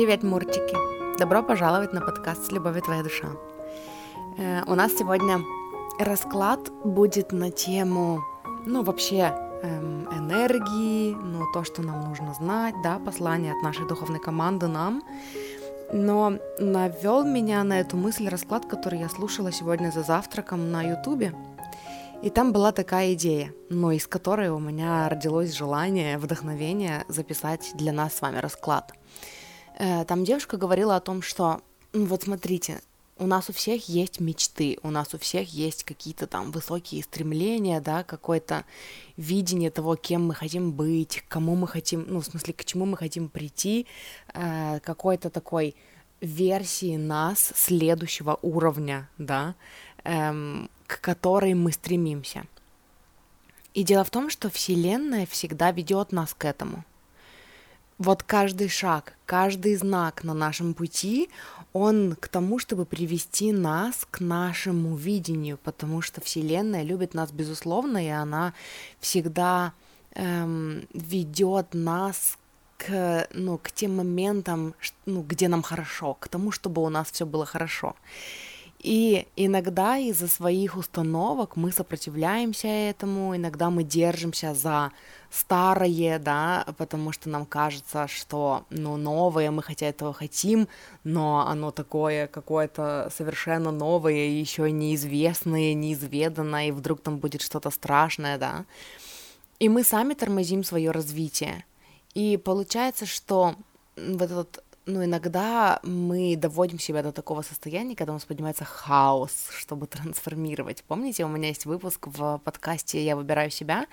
Привет, Мурчики! Добро пожаловать на подкаст «С любовью твоя душа». Э, у нас сегодня расклад будет на тему, ну, вообще, эм, энергии, ну, то, что нам нужно знать, да, послание от нашей духовной команды нам. Но навел меня на эту мысль расклад, который я слушала сегодня за завтраком на Ютубе. И там была такая идея, но из которой у меня родилось желание, вдохновение записать для нас с вами расклад – там девушка говорила о том, что вот смотрите, у нас у всех есть мечты, у нас у всех есть какие-то там высокие стремления, да, какое-то видение того, кем мы хотим быть, к кому мы хотим, ну, в смысле, к чему мы хотим прийти, э, какой-то такой версии нас следующего уровня, да, эм, к которой мы стремимся. И дело в том, что Вселенная всегда ведет нас к этому вот каждый шаг, каждый знак на нашем пути, он к тому, чтобы привести нас к нашему видению, потому что Вселенная любит нас безусловно, и она всегда эм, ведет нас к, ну, к тем моментам, ну, где нам хорошо, к тому, чтобы у нас все было хорошо. И иногда из-за своих установок мы сопротивляемся этому, иногда мы держимся за старое, да, потому что нам кажется, что, ну, новое, мы хотя этого хотим, но оно такое какое-то совершенно новое, еще неизвестное, неизведанное, и вдруг там будет что-то страшное, да. И мы сами тормозим свое развитие. И получается, что вот этот ну, иногда мы доводим себя до такого состояния, когда у нас поднимается хаос, чтобы трансформировать. Помните, у меня есть выпуск в подкасте «Я выбираю себя».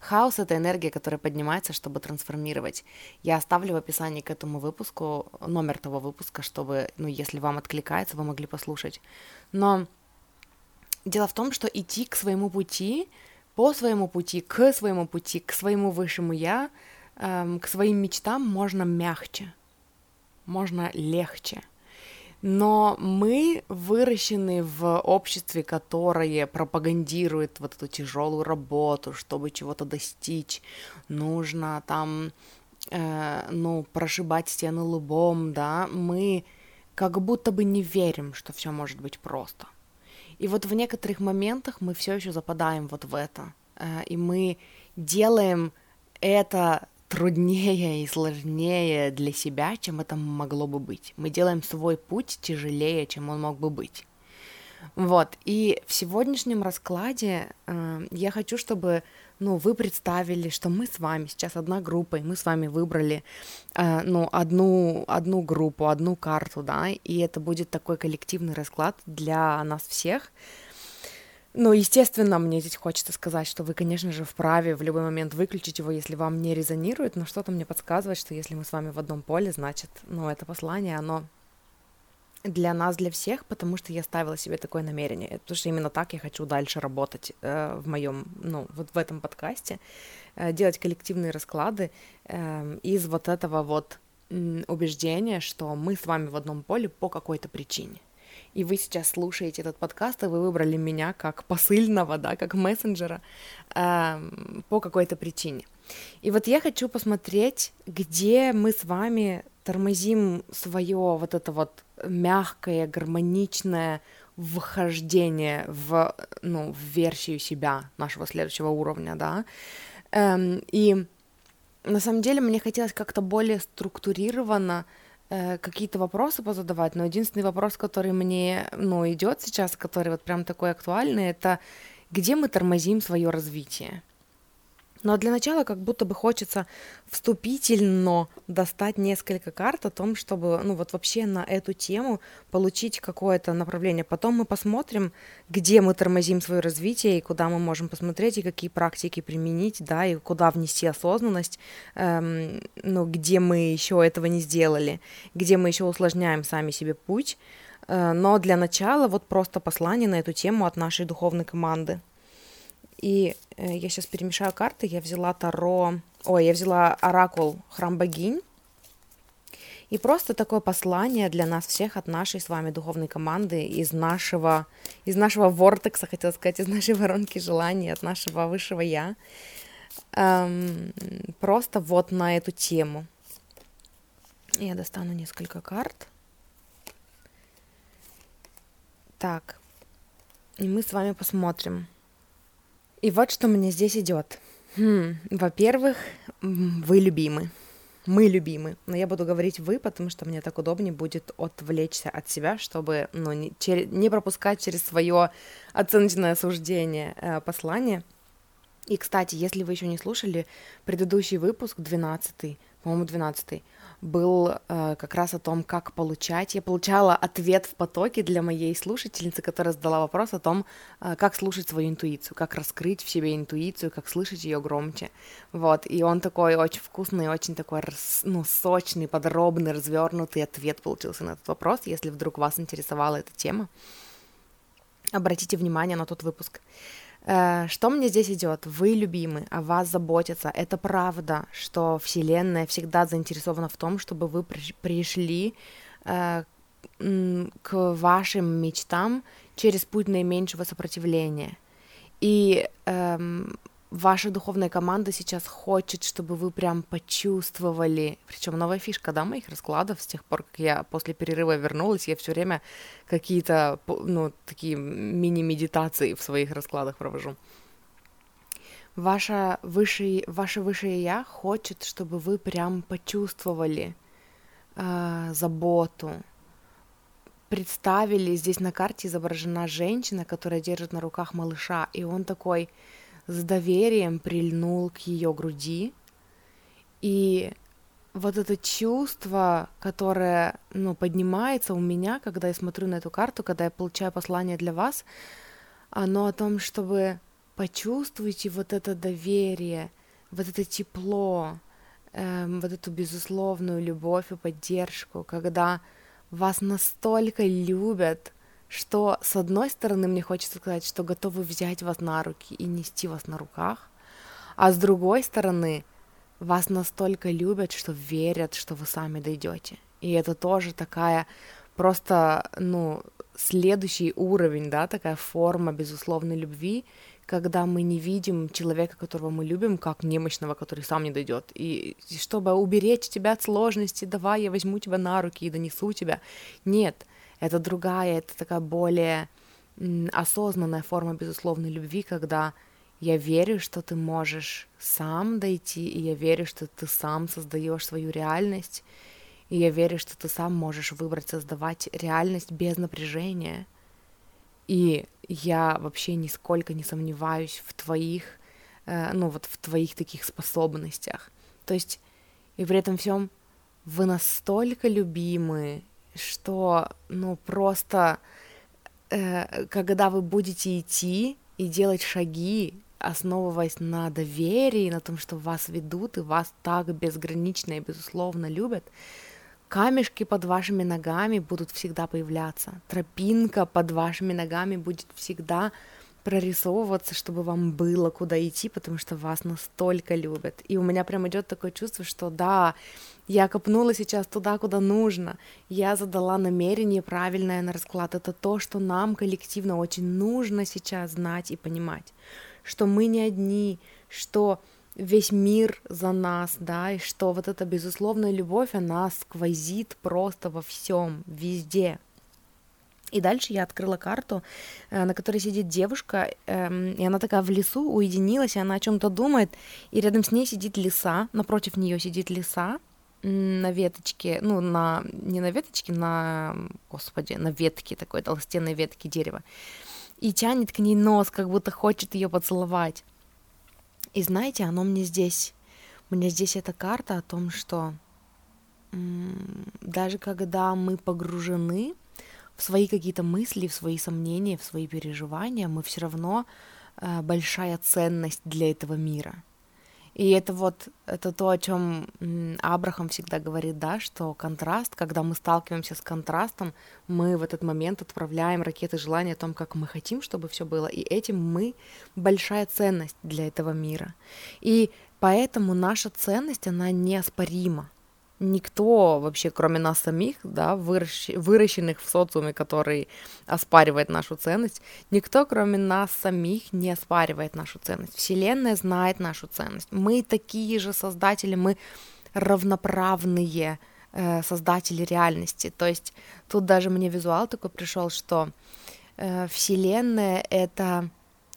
Хаос — это энергия, которая поднимается, чтобы трансформировать. Я оставлю в описании к этому выпуску номер того выпуска, чтобы, ну, если вам откликается, вы могли послушать. Но дело в том, что идти к своему пути, по своему пути, к своему пути, к своему высшему «я», эм, к своим мечтам можно мягче — можно легче. Но мы выращены в обществе, которое пропагандирует вот эту тяжелую работу, чтобы чего-то достичь. Нужно там, э, ну, прошибать стены лбом, да. Мы как будто бы не верим, что все может быть просто. И вот в некоторых моментах мы все еще западаем вот в это. Э, и мы делаем это труднее и сложнее для себя, чем это могло бы быть. Мы делаем свой путь тяжелее, чем он мог бы быть. Вот, и в сегодняшнем раскладе э, я хочу, чтобы ну, вы представили, что мы с вами сейчас одна группа, и мы с вами выбрали э, ну, одну, одну группу, одну карту, да, и это будет такой коллективный расклад для нас всех, ну, естественно, мне здесь хочется сказать, что вы, конечно же, вправе в любой момент выключить его, если вам не резонирует, но что-то мне подсказывает, что если мы с вами в одном поле, значит, ну, это послание, оно для нас, для всех, потому что я ставила себе такое намерение, потому что именно так я хочу дальше работать э, в моем, ну, вот в этом подкасте, э, делать коллективные расклады э, из вот этого вот убеждения, что мы с вами в одном поле по какой-то причине и вы сейчас слушаете этот подкаст, и вы выбрали меня как посыльного, да, как мессенджера э, по какой-то причине. И вот я хочу посмотреть, где мы с вами тормозим свое вот это вот мягкое, гармоничное вхождение в, ну, в версию себя нашего следующего уровня, да. Эм, и на самом деле мне хотелось как-то более структурированно какие-то вопросы позадавать, но единственный вопрос, который мне, ну, идет сейчас, который вот прям такой актуальный, это где мы тормозим свое развитие. Но для начала как будто бы хочется вступительно достать несколько карт о том, чтобы, ну вот вообще на эту тему получить какое-то направление. Потом мы посмотрим, где мы тормозим свое развитие и куда мы можем посмотреть и какие практики применить, да, и куда внести осознанность, эм, ну где мы еще этого не сделали, где мы еще усложняем сами себе путь. Э, но для начала вот просто послание на эту тему от нашей духовной команды. И э, я сейчас перемешаю карты. Я взяла Таро... Ой, я взяла Оракул Храм Богинь. И просто такое послание для нас всех от нашей с вами духовной команды, из нашего, из нашего вортекса, хотела сказать, из нашей воронки желаний, от нашего высшего я. Эм, просто вот на эту тему. Я достану несколько карт. Так, и мы с вами посмотрим. И вот что мне здесь идет. Хм, во-первых, вы любимы. Мы любимы. Но я буду говорить вы, потому что мне так удобнее будет отвлечься от себя, чтобы ну, не, чер- не пропускать через свое оценочное суждение э, послание. И, кстати, если вы еще не слушали предыдущий выпуск, 12 по-моему, 12 был э, как раз о том, как получать. Я получала ответ в потоке для моей слушательницы, которая задала вопрос о том, э, как слушать свою интуицию, как раскрыть в себе интуицию, как слышать ее громче. Вот, и он такой очень вкусный, очень такой, ну, сочный, подробный, развернутый ответ получился на этот вопрос. Если вдруг вас интересовала эта тема, обратите внимание на тот выпуск. Э, что мне здесь идет? Вы любимы, о вас заботятся. Это правда, что Вселенная всегда заинтересована в том, чтобы вы пришли э, к вашим мечтам через путь наименьшего сопротивления. И эм, ваша духовная команда сейчас хочет, чтобы вы прям почувствовали, причем новая фишка, да, моих раскладов, с тех пор, как я после перерыва вернулась, я все время какие-то, ну, такие мини-медитации в своих раскладах провожу. Ваша высшее, ваше высшее я хочет, чтобы вы прям почувствовали э, заботу, представили, здесь на карте изображена женщина, которая держит на руках малыша, и он такой, с доверием прильнул к ее груди. И вот это чувство, которое ну, поднимается у меня, когда я смотрю на эту карту, когда я получаю послание для вас, оно о том, чтобы почувствуйте вот это доверие, вот это тепло, эм, вот эту безусловную любовь и поддержку, когда вас настолько любят, что с одной стороны мне хочется сказать, что готовы взять вас на руки и нести вас на руках, а с другой стороны вас настолько любят, что верят, что вы сами дойдете. И это тоже такая просто, ну, следующий уровень, да, такая форма безусловной любви, когда мы не видим человека, которого мы любим, как немощного, который сам не дойдет. И чтобы уберечь тебя от сложности, давай я возьму тебя на руки и донесу тебя. Нет, это другая, это такая более осознанная форма безусловной любви, когда я верю, что ты можешь сам дойти, и я верю, что ты сам создаешь свою реальность, и я верю, что ты сам можешь выбрать создавать реальность без напряжения. И я вообще нисколько не сомневаюсь в твоих, э, ну вот в твоих таких способностях. То есть, и при этом всем вы настолько любимы, что, ну, просто, э, когда вы будете идти и делать шаги, основываясь на доверии, на том, что вас ведут и вас так безгранично и безусловно любят, камешки под вашими ногами будут всегда появляться, тропинка под вашими ногами будет всегда прорисовываться, чтобы вам было куда идти, потому что вас настолько любят. И у меня прям идет такое чувство, что да, я копнула сейчас туда, куда нужно. Я задала намерение правильное на расклад. Это то, что нам коллективно очень нужно сейчас знать и понимать, что мы не одни, что весь мир за нас, да, и что вот эта безусловная любовь, она сквозит просто во всем, везде. И дальше я открыла карту, э, на которой сидит девушка, эм, и она такая в лесу уединилась, и она о чем-то думает, и рядом с ней сидит лиса, напротив нее сидит лиса на веточке, ну, на, не на веточке, на, господи, на ветке такой толстенной ветки дерева, и тянет к ней нос, как будто хочет ее поцеловать. И знаете, оно мне здесь, мне здесь эта карта о том, что даже когда мы погружены в свои какие-то мысли, в свои сомнения, в свои переживания, мы все равно э, большая ценность для этого мира. И это вот это то, о чем Абрахам всегда говорит, да, что контраст, когда мы сталкиваемся с контрастом, мы в этот момент отправляем ракеты желания о том, как мы хотим, чтобы все было, и этим мы большая ценность для этого мира. И поэтому наша ценность, она неоспорима никто вообще, кроме нас самих, да, выращ... выращенных в социуме, который оспаривает нашу ценность, никто, кроме нас самих, не оспаривает нашу ценность. Вселенная знает нашу ценность. Мы такие же создатели, мы равноправные э, создатели реальности. То есть тут даже мне визуал такой пришел, что э, Вселенная это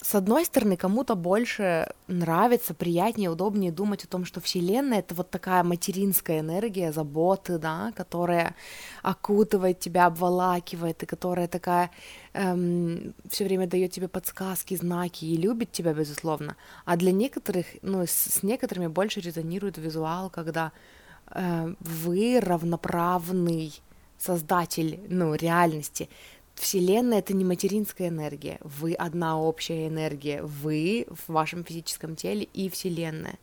с одной стороны, кому-то больше нравится, приятнее, удобнее думать о том, что Вселенная это вот такая материнская энергия, заботы, да, которая окутывает тебя, обволакивает, и которая такая эм, все время дает тебе подсказки, знаки и любит тебя, безусловно. А для некоторых, ну, с, с некоторыми больше резонирует визуал, когда э, вы равноправный создатель, ну, реальности. Вселенная это не материнская энергия, вы одна общая энергия, вы в вашем физическом теле и Вселенная.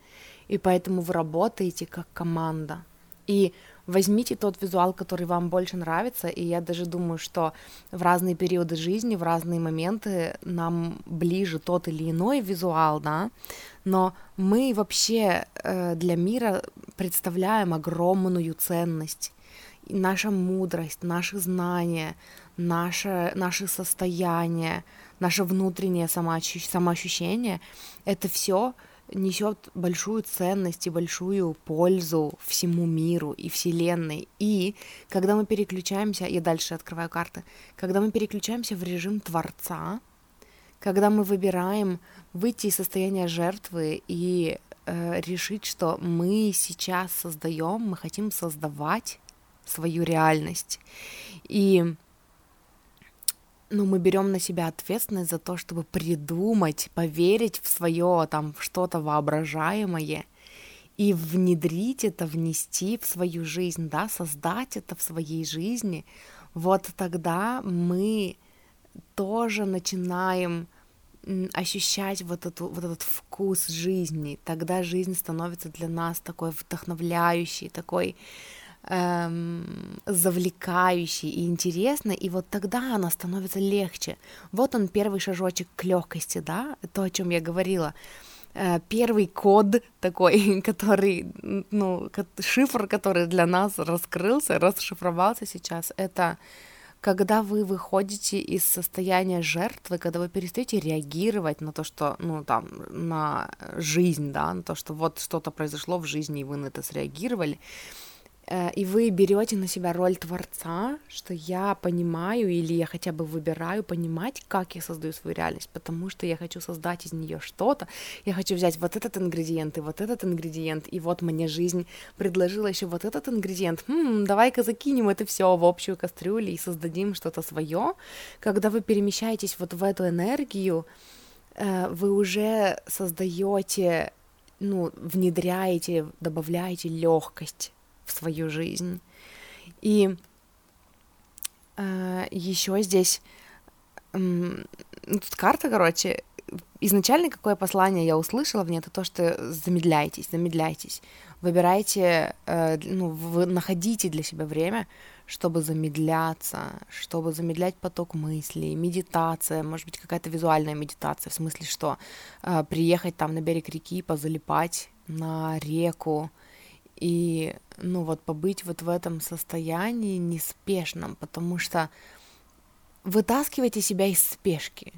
И поэтому вы работаете как команда. И возьмите тот визуал, который вам больше нравится, и я даже думаю, что в разные периоды жизни, в разные моменты нам ближе тот или иной визуал, да, но мы вообще э, для мира представляем огромную ценность. Наша мудрость, наши знания, наше, наше состояние, наше внутреннее самоощущение, это все несет большую ценность и большую пользу всему миру и Вселенной. И когда мы переключаемся, я дальше открываю карты, когда мы переключаемся в режим Творца, когда мы выбираем выйти из состояния жертвы и э, решить, что мы сейчас создаем, мы хотим создавать свою реальность. И ну, мы берем на себя ответственность за то, чтобы придумать, поверить в свое там что-то воображаемое и внедрить это, внести в свою жизнь, да, создать это в своей жизни, вот тогда мы тоже начинаем ощущать вот, эту, вот этот вкус жизни, тогда жизнь становится для нас такой вдохновляющей, такой эм, завлекающей и интересной, и вот тогда она становится легче. Вот он первый шажочек к легкости, да, то, о чем я говорила. Э, первый код такой, который, ну, шифр, который для нас раскрылся, расшифровался сейчас, это когда вы выходите из состояния жертвы, когда вы перестаете реагировать на то, что, ну, там, на жизнь, да, на то, что вот что-то произошло в жизни, и вы на это среагировали, и вы берете на себя роль творца, что я понимаю или я хотя бы выбираю понимать, как я создаю свою реальность, потому что я хочу создать из нее что-то, я хочу взять вот этот ингредиент и вот этот ингредиент, и вот мне жизнь предложила еще вот этот ингредиент, хм, давай-ка закинем это все в общую кастрюлю и создадим что-то свое. Когда вы перемещаетесь вот в эту энергию, э, вы уже создаете, ну, внедряете, добавляете легкость в свою жизнь. И э, еще здесь э, тут карта, короче, изначально какое послание я услышала в ней, это то, что замедляйтесь, замедляйтесь, выбирайте, э, ну, вы находите для себя время, чтобы замедляться, чтобы замедлять поток мыслей, медитация, может быть, какая-то визуальная медитация, в смысле, что э, приехать там на берег реки, позалипать на реку, и, ну вот, побыть вот в этом состоянии неспешном, потому что вытаскивайте себя из спешки.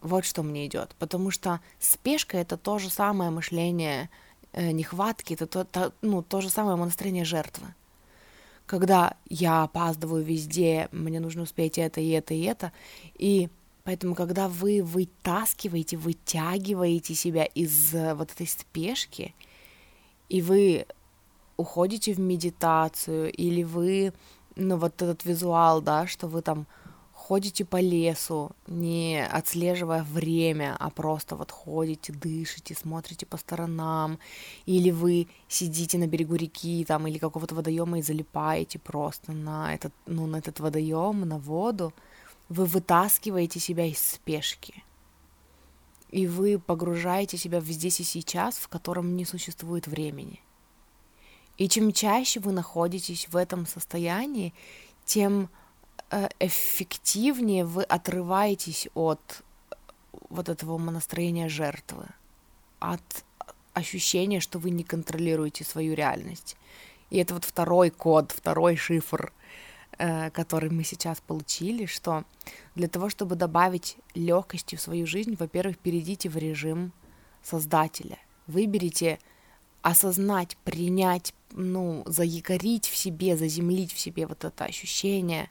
Вот что мне идет. Потому что спешка это то же самое мышление э, нехватки, это то, то, ну, то же самое настроение жертвы. Когда я опаздываю везде, мне нужно успеть это и это и это. И поэтому, когда вы вытаскиваете, вытягиваете себя из э, вот этой спешки, и вы уходите в медитацию, или вы, ну, вот этот визуал, да, что вы там ходите по лесу, не отслеживая время, а просто вот ходите, дышите, смотрите по сторонам, или вы сидите на берегу реки там или какого-то водоема и залипаете просто на этот, ну, на этот водоем, на воду, вы вытаскиваете себя из спешки. И вы погружаете себя в здесь и сейчас, в котором не существует времени. И чем чаще вы находитесь в этом состоянии, тем э, эффективнее вы отрываетесь от э, вот этого настроения жертвы, от ощущения, что вы не контролируете свою реальность. И это вот второй код, второй шифр, э, который мы сейчас получили, что для того, чтобы добавить легкости в свою жизнь, во-первых, перейдите в режим создателя. Выберите осознать, принять, ну, заякорить в себе, заземлить в себе вот это ощущение,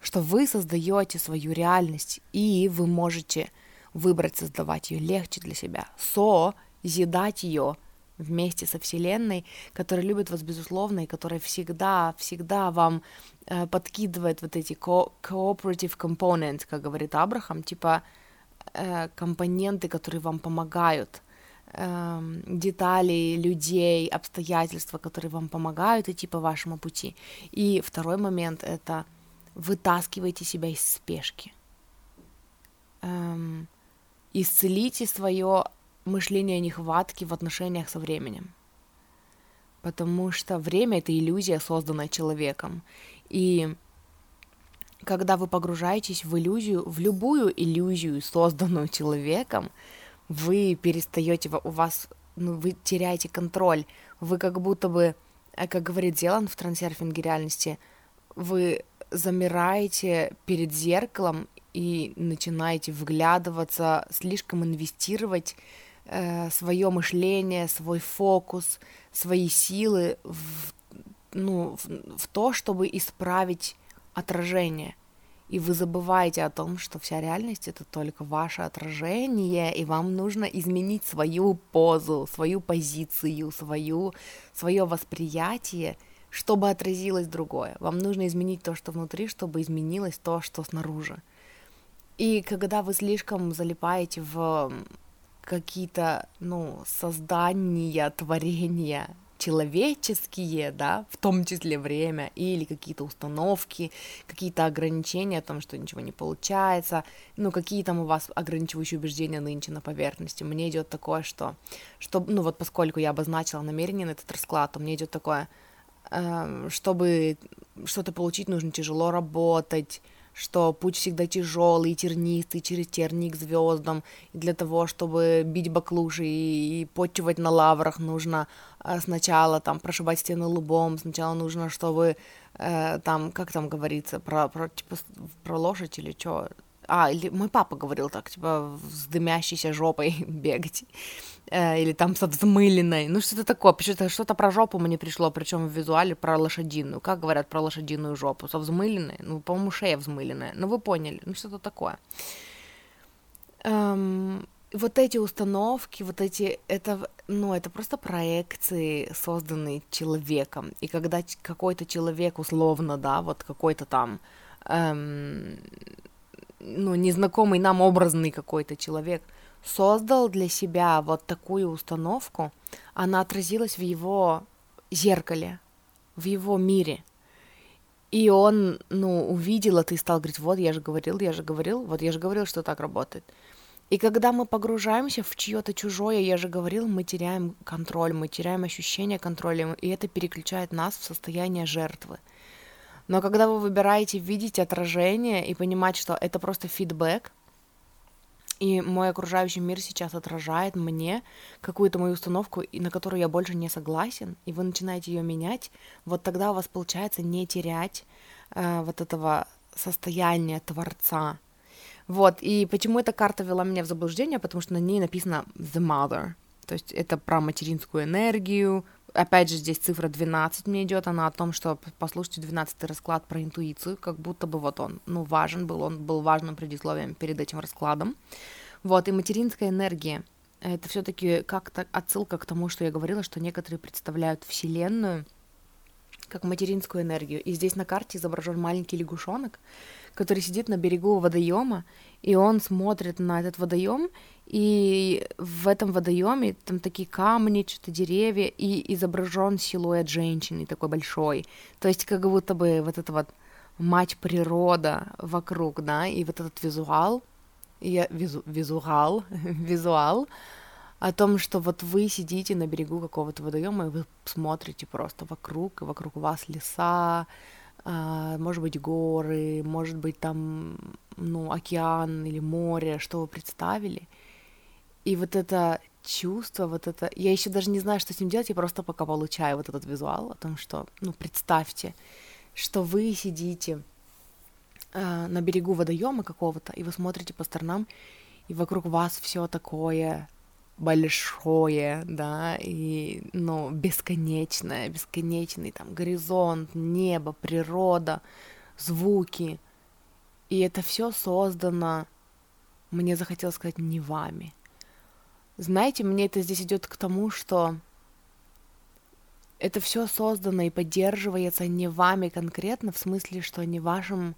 что вы создаете свою реальность, и вы можете выбрать создавать ее легче для себя, созидать ее вместе со Вселенной, которая любит вас безусловно и которая всегда, всегда вам э, подкидывает вот эти co- cooperative components, как говорит Абрахам, типа э, компоненты, которые вам помогают, э, детали людей, обстоятельства, которые вам помогают идти по вашему пути. И второй момент — это вытаскивайте себя из спешки. Эм, исцелите свое мышление нехватки в отношениях со временем. Потому что время — это иллюзия, созданная человеком. И когда вы погружаетесь в иллюзию, в любую иллюзию, созданную человеком, вы перестаете, у вас, ну, вы теряете контроль, вы как будто бы, э, как говорит Зеланд в трансерфинге реальности, вы замираете перед зеркалом и начинаете вглядываться, слишком инвестировать э, свое мышление, свой фокус, свои силы в, ну, в, в то, чтобы исправить отражение. И вы забываете о том, что вся реальность это только ваше отражение, и вам нужно изменить свою позу, свою позицию, свою, свое восприятие, чтобы отразилось другое. Вам нужно изменить то, что внутри, чтобы изменилось то, что снаружи. И когда вы слишком залипаете в какие-то, ну, создания, творения человеческие, да, в том числе время, или какие-то установки, какие-то ограничения о том, что ничего не получается, ну, какие там у вас ограничивающие убеждения нынче на поверхности. Мне идет такое, что, что, ну, вот поскольку я обозначила намерение на этот расклад, то мне идет такое, э, чтобы что-то получить, нужно тяжело работать, что путь всегда тяжелый, тернистый, через терник звездам. И для того, чтобы бить баклуши и, и почивать на лаврах, нужно э, сначала там прошибать стены лбом, сначала нужно, чтобы э, там, как там говорится, про, про, типа, про лошадь или что, а, или мой папа говорил так, типа, с дымящейся жопой бегать. Э, или там со взмыленной. Ну, что-то такое. Почему-то что-то про жопу мне пришло, причем в визуале про лошадиную. Как говорят про лошадиную жопу? Со взмыленной? Ну, по-моему, шея взмыленная. Ну, вы поняли. Ну, что-то такое. Эм, вот эти установки, вот эти, это, ну, это просто проекции, созданные человеком. И когда какой-то человек, условно, да, вот какой-то там эм, ну, незнакомый нам образный какой-то человек создал для себя вот такую установку, она отразилась в его зеркале, в его мире. И он, ну, увидел это и стал говорить, вот, я же говорил, я же говорил, вот я же говорил, что так работает. И когда мы погружаемся в чье-то чужое, я же говорил, мы теряем контроль, мы теряем ощущение контроля, и это переключает нас в состояние жертвы. Но когда вы выбираете видеть отражение и понимать, что это просто фидбэк, и мой окружающий мир сейчас отражает мне какую-то мою установку, на которую я больше не согласен, и вы начинаете ее менять, вот тогда у вас получается не терять э, вот этого состояния творца. Вот, и почему эта карта вела меня в заблуждение, потому что на ней написано The Mother, то есть это про материнскую энергию, опять же, здесь цифра 12 мне идет, она о том, что послушайте 12 расклад про интуицию, как будто бы вот он, ну, важен был, он был важным предисловием перед этим раскладом. Вот, и материнская энергия, это все-таки как-то отсылка к тому, что я говорила, что некоторые представляют Вселенную как материнскую энергию. И здесь на карте изображен маленький лягушонок, который сидит на берегу водоема, и он смотрит на этот водоем, и в этом водоеме там такие камни, что-то деревья, и изображен силуэт женщины такой большой. То есть как будто бы вот это вот мать природа вокруг, да, и вот этот визуал, я, визу, визуал, визуал о том, что вот вы сидите на берегу какого-то водоема, и вы смотрите просто вокруг, и вокруг вас леса, а, может быть, горы, может быть, там, ну, океан или море, что вы представили — и вот это чувство, вот это... Я еще даже не знаю, что с ним делать, я просто пока получаю вот этот визуал о том, что, ну, представьте, что вы сидите э, на берегу водоема какого-то, и вы смотрите по сторонам, и вокруг вас все такое большое, да, и, ну, бесконечное, бесконечный там горизонт, небо, природа, звуки. И это все создано, мне захотелось сказать, не вами. Знаете, мне это здесь идет к тому, что это все создано и поддерживается не вами конкретно, в смысле, что не вашим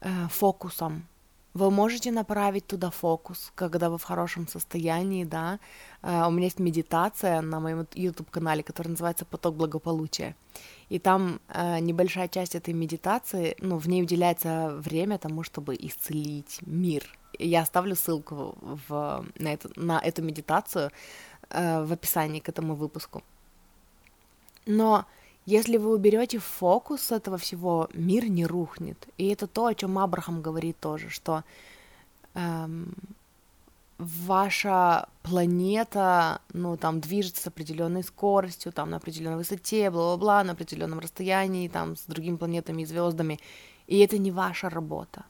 э, фокусом, вы можете направить туда фокус, когда вы в хорошем состоянии, да. Uh, у меня есть медитация на моем YouTube-канале, которая называется «Поток благополучия». И там uh, небольшая часть этой медитации, ну, в ней уделяется время тому, чтобы исцелить мир. Я оставлю ссылку в, на, эту, на эту медитацию uh, в описании к этому выпуску. Но если вы уберете фокус с этого всего, мир не рухнет. И это то, о чем Абрахам говорит тоже, что эм, ваша планета, ну, там, движется с определенной скоростью, там, на определенной высоте, бла-бла-бла, на определенном расстоянии, там, с другими планетами и звездами. И это не ваша работа.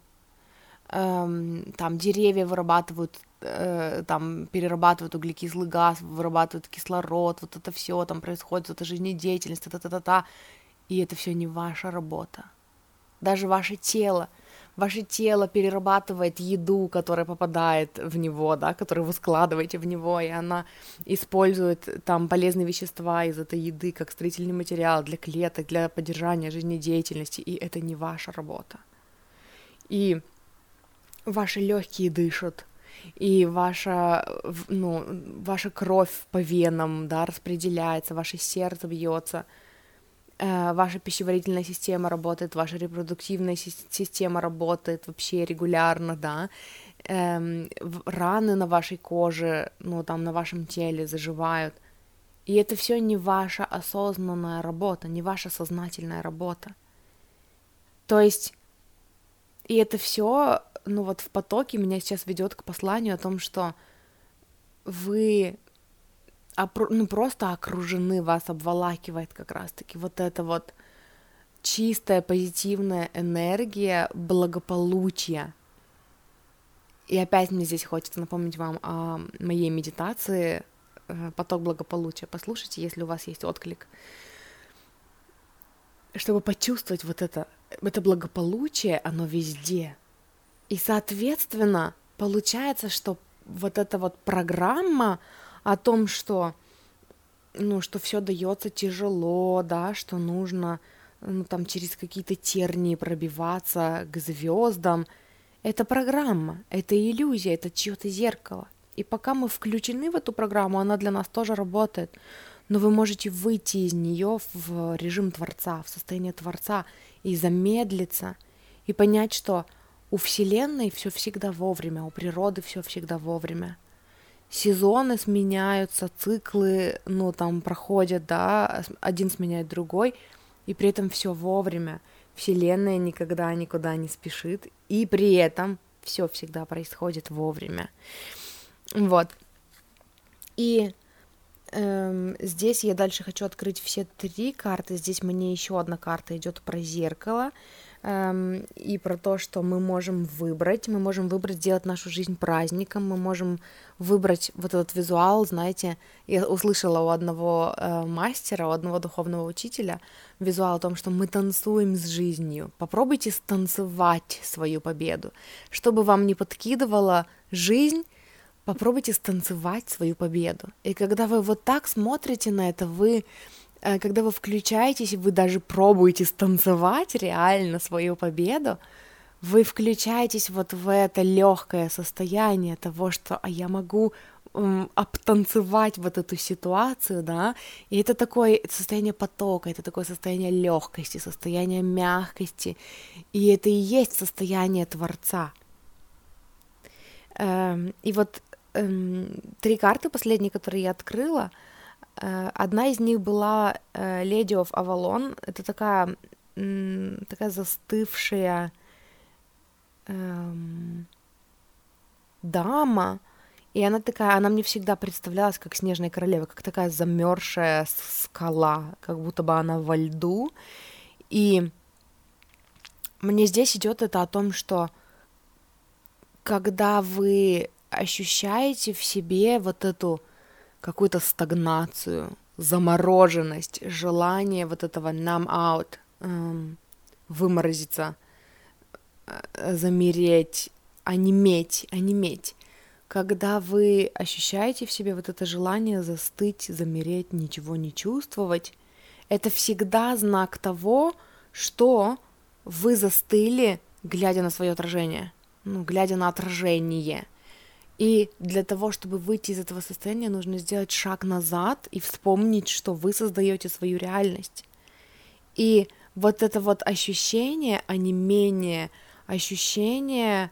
Эм, там деревья вырабатывают Э, там перерабатывают углекислый газ, вырабатывают кислород, вот это все там происходит, вот эта жизнедеятельность, та-та-та-та, и это все не ваша работа. Даже ваше тело, ваше тело перерабатывает еду, которая попадает в него, да, которую вы складываете в него, и она использует там полезные вещества из этой еды как строительный материал для клеток, для поддержания жизнедеятельности, и это не ваша работа. И ваши легкие дышат, и ваша, ну, ваша кровь по венам, да, распределяется, ваше сердце бьется, э, ваша пищеварительная система работает, ваша репродуктивная система работает вообще регулярно, да, э, раны на вашей коже, ну, там, на вашем теле заживают, и это все не ваша осознанная работа, не ваша сознательная работа. То есть, и это все ну вот в потоке меня сейчас ведет к посланию о том, что вы ну, просто окружены, вас обволакивает как раз-таки вот эта вот чистая позитивная энергия благополучия. И опять мне здесь хочется напомнить вам о моей медитации э, «Поток благополучия». Послушайте, если у вас есть отклик. Чтобы почувствовать вот это, это благополучие, оно везде — и, соответственно, получается, что вот эта вот программа о том, что ну, что все дается тяжело, да, что нужно ну, там через какие-то тернии пробиваться к звездам. Это программа, это иллюзия, это чье-то зеркало. И пока мы включены в эту программу, она для нас тоже работает. Но вы можете выйти из нее в режим Творца, в состояние Творца и замедлиться, и понять, что у Вселенной все всегда вовремя, у природы все всегда вовремя. Сезоны сменяются, циклы, ну, там проходят, да, один сменяет другой, и при этом все вовремя. Вселенная никогда никуда не спешит, и при этом все всегда происходит вовремя. Вот. И эм, здесь я дальше хочу открыть все три карты. Здесь мне еще одна карта идет про зеркало и про то, что мы можем выбрать, мы можем выбрать сделать нашу жизнь праздником, мы можем выбрать вот этот визуал, знаете, я услышала у одного э, мастера, у одного духовного учителя визуал о том, что мы танцуем с жизнью. Попробуйте станцевать свою победу, чтобы вам не подкидывала жизнь, попробуйте станцевать свою победу. И когда вы вот так смотрите на это, вы когда вы включаетесь, вы даже пробуете станцевать реально свою победу, вы включаетесь вот в это легкое состояние того, что а я могу обтанцевать вот эту ситуацию, да, и это такое состояние потока, это такое состояние легкости, состояние мягкости, и это и есть состояние Творца. Эм, и вот эм, три карты последние, которые я открыла, Э, одна из них была Lady of Avalon. Это такая, такая застывшая эм, дама, и она такая, она мне всегда представлялась как снежная королева, как такая замерзшая скала, как будто бы она во льду. И мне здесь идет это о том, что когда вы ощущаете в себе вот эту какую-то стагнацию, замороженность, желание вот этого нам out, эм, выморозиться, э, замереть, онеметь, онеметь. Когда вы ощущаете в себе вот это желание застыть, замереть, ничего не чувствовать, это всегда знак того, что вы застыли, глядя на свое отражение, ну, глядя на отражение. И для того, чтобы выйти из этого состояния, нужно сделать шаг назад и вспомнить, что вы создаете свою реальность. И вот это вот ощущение, а не менее ощущение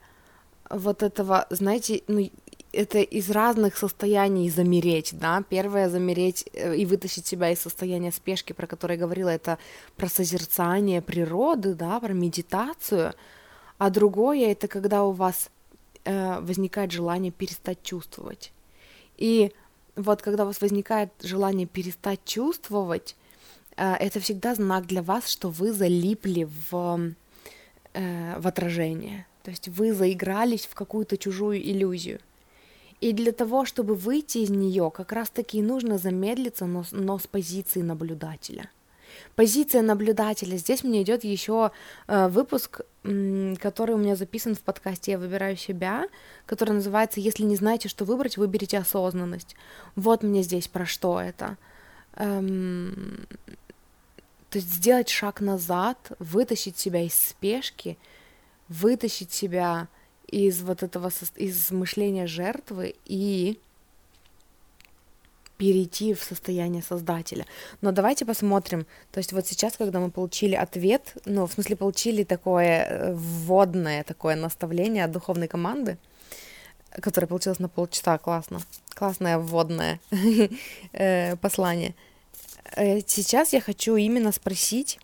вот этого, знаете, ну, это из разных состояний замереть, да, первое замереть э, и вытащить себя из состояния спешки, про которое я говорила, это про созерцание природы, да, про медитацию, а другое это когда у вас э, возникает желание перестать чувствовать. И вот когда у вас возникает желание перестать чувствовать, э, это всегда знак для вас, что вы залипли в, э, в отражение. То есть вы заигрались в какую-то чужую иллюзию. И для того, чтобы выйти из нее, как раз-таки нужно замедлиться, но, но с позиции наблюдателя. Позиция наблюдателя. Здесь мне идет еще э, выпуск, который у меня записан в подкасте «Я выбираю себя», который называется «Если не знаете, что выбрать, выберите осознанность». Вот мне здесь про что это. Эм, то есть сделать шаг назад, вытащить себя из спешки, вытащить себя из вот этого, из мышления жертвы и перейти в состояние создателя. Но давайте посмотрим. То есть вот сейчас, когда мы получили ответ, ну, в смысле, получили такое э, вводное такое наставление от духовной команды, которое получилось на полчаса, классно. Классное вводное э, послание. Э, сейчас я хочу именно спросить,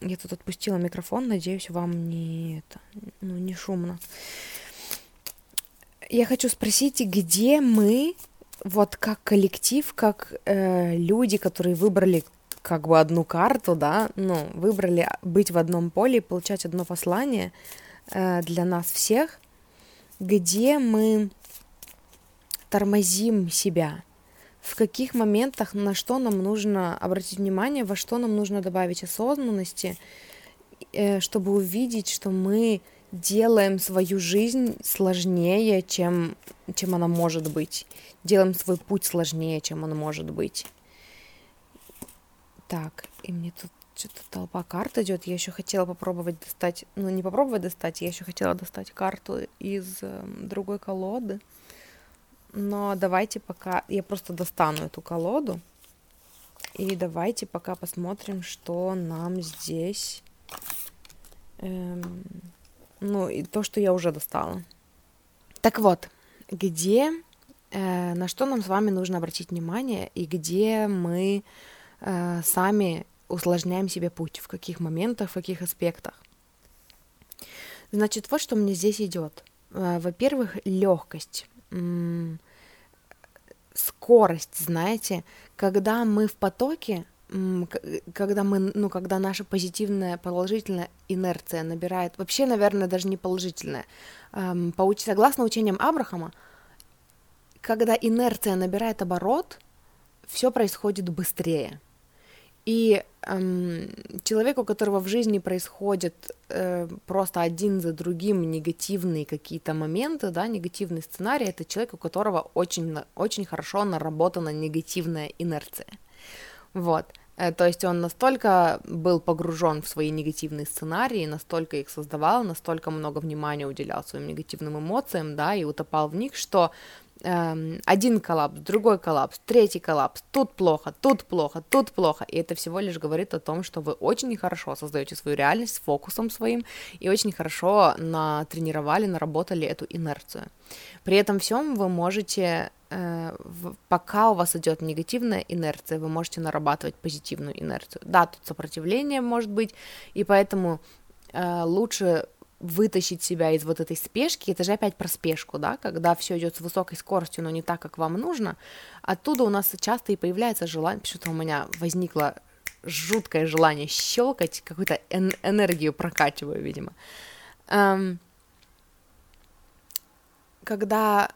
я тут отпустила микрофон, надеюсь, вам не это, ну, не шумно. Я хочу спросить, где мы вот как коллектив, как э, люди, которые выбрали как бы одну карту, да, ну, выбрали быть в одном поле и получать одно послание э, для нас всех, где мы тормозим себя, в каких моментах, на что нам нужно обратить внимание, во что нам нужно добавить осознанности, э, чтобы увидеть, что мы делаем свою жизнь сложнее, чем, чем она может быть. Делаем свой путь сложнее, чем он может быть. Так, и мне тут что-то толпа карт идет. Я еще хотела попробовать достать, ну не попробовать достать, я еще хотела достать карту из э, другой колоды. Но давайте пока, я просто достану эту колоду. И давайте пока посмотрим, что нам здесь эм, ну, и то, что я уже достала. Так вот, где, э, на что нам с вами нужно обратить внимание и где мы э, сами усложняем себе путь, в каких моментах, в каких аспектах. Значит, вот что мне здесь идет. Э, во-первых, легкость, скорость, знаете, когда мы в потоке, когда мы, ну, когда наша позитивная, положительная инерция набирает, вообще, наверное, даже не положительная, эм, по, согласно учениям Абрахама, когда инерция набирает оборот, все происходит быстрее. И эм, человек, у которого в жизни происходит э, просто один за другим негативные какие-то моменты, да, негативный сценарий, это человек, у которого очень, очень хорошо наработана негативная инерция. Вот. Э, то есть он настолько был погружен в свои негативные сценарии, настолько их создавал, настолько много внимания уделял своим негативным эмоциям, да, и утопал в них, что эм, один коллапс, другой коллапс, третий коллапс, тут плохо, тут плохо, тут плохо, и это всего лишь говорит о том, что вы очень хорошо создаете свою реальность с фокусом своим и очень хорошо натренировали, наработали эту инерцию. При этом всем вы можете пока у вас идет негативная инерция, вы можете нарабатывать позитивную инерцию. Да, тут сопротивление может быть, и поэтому э, лучше вытащить себя из вот этой спешки, это же опять про спешку, да, когда все идет с высокой скоростью, но не так, как вам нужно, оттуда у нас часто и появляется желание, почему-то у меня возникло жуткое желание щелкать, какую-то эн- энергию прокачиваю, видимо. Эм, когда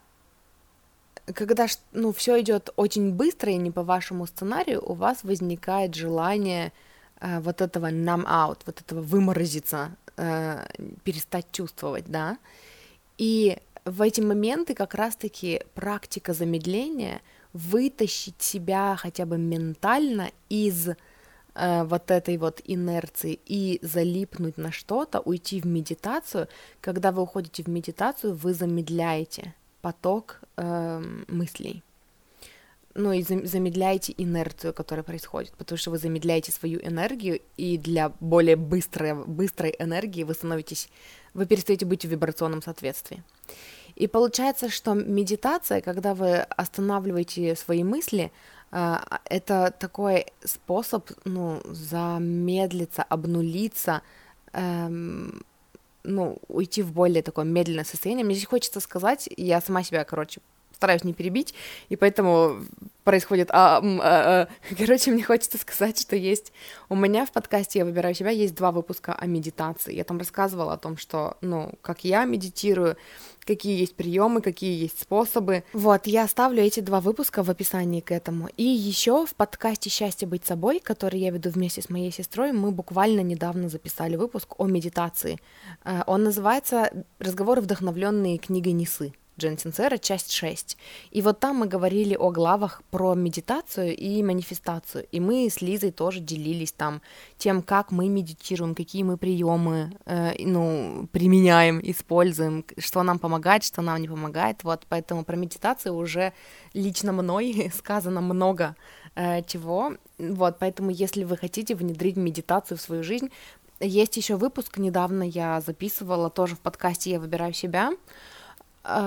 когда ну, все идет очень быстро и не по вашему сценарию, у вас возникает желание э, вот этого нам out, вот этого выморозиться, э, перестать чувствовать, да. И в эти моменты как раз-таки практика замедления вытащить себя хотя бы ментально из э, вот этой вот инерции и залипнуть на что-то, уйти в медитацию. Когда вы уходите в медитацию, вы замедляете поток э, мыслей. Ну и замедляете инерцию, которая происходит, потому что вы замедляете свою энергию, и для более быстрой, быстрой энергии вы становитесь, вы перестаете быть в вибрационном соответствии. И получается, что медитация, когда вы останавливаете свои мысли, э, это такой способ, ну, замедлиться, обнулиться, эм, ну, уйти в более такое медленное состояние. Мне здесь хочется сказать, я сама себя, короче, стараюсь не перебить, и поэтому происходит... А, а, а. Короче, мне хочется сказать, что есть... У меня в подкасте «Я выбираю себя» есть два выпуска о медитации. Я там рассказывала о том, что, ну, как я медитирую, какие есть приемы, какие есть способы. Вот, я оставлю эти два выпуска в описании к этому. И еще в подкасте «Счастье быть собой», который я веду вместе с моей сестрой, мы буквально недавно записали выпуск о медитации. Э, он называется «Разговоры, вдохновленные книгой Несы». Джен Синцера, часть 6. И вот там мы говорили о главах про медитацию и манифестацию. И мы с Лизой тоже делились там тем, как мы медитируем, какие мы приемы э, ну, применяем, используем, что нам помогает, что нам не помогает. Вот поэтому про медитацию уже лично мной сказано много э, чего. Вот поэтому, если вы хотите внедрить медитацию в свою жизнь, есть еще выпуск, недавно я записывала тоже в подкасте «Я выбираю себя»,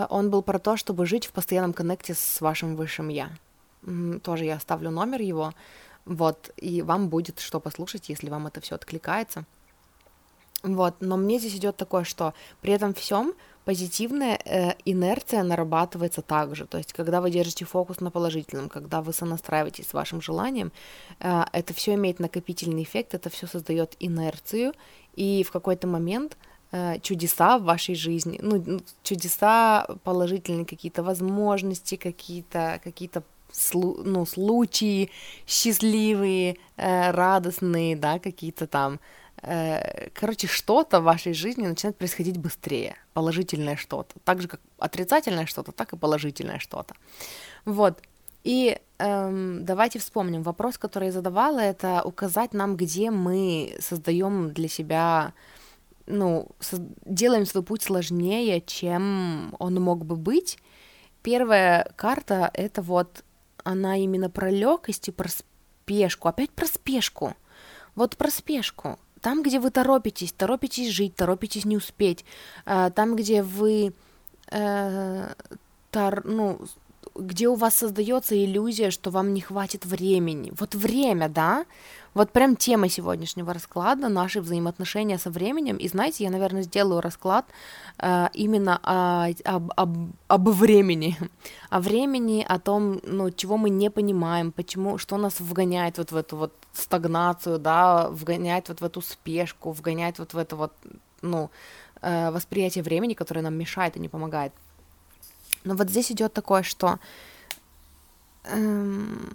он был про то, чтобы жить в постоянном коннекте с вашим высшим я. Тоже я оставлю номер его, вот, и вам будет что послушать, если вам это все откликается. Вот, но мне здесь идет такое, что при этом всем позитивная э, инерция нарабатывается также. То есть, когда вы держите фокус на положительном, когда вы сонастраиваетесь с вашим желанием, э, это все имеет накопительный эффект, это все создает инерцию, и в какой-то момент чудеса в вашей жизни, ну, чудеса положительные какие-то возможности, какие-то какие-то ну, случаи счастливые, э, радостные, да, какие-то там, э, короче, что-то в вашей жизни начинает происходить быстрее, положительное что-то, так же как отрицательное что-то, так и положительное что-то, вот. И эм, давайте вспомним вопрос, который я задавала, это указать нам, где мы создаем для себя ну, делаем свой путь сложнее, чем он мог бы быть. Первая карта — это вот она именно про легкость и про спешку. Опять про спешку. Вот про спешку. Там, где вы торопитесь, торопитесь жить, торопитесь не успеть. А, там, где вы, э, тор, ну, где у вас создается иллюзия, что вам не хватит времени. Вот время, да? Вот прям тема сегодняшнего расклада, наши взаимоотношения со временем. И знаете, я, наверное, сделаю расклад э, именно о, об, об, времени. О времени, о том, ну, чего мы не понимаем, почему, что нас вгоняет вот в эту вот стагнацию, да, вгоняет вот в эту спешку, вгоняет вот в это вот, ну, э, восприятие времени, которое нам мешает и не помогает. Но вот здесь идет такое, что эм,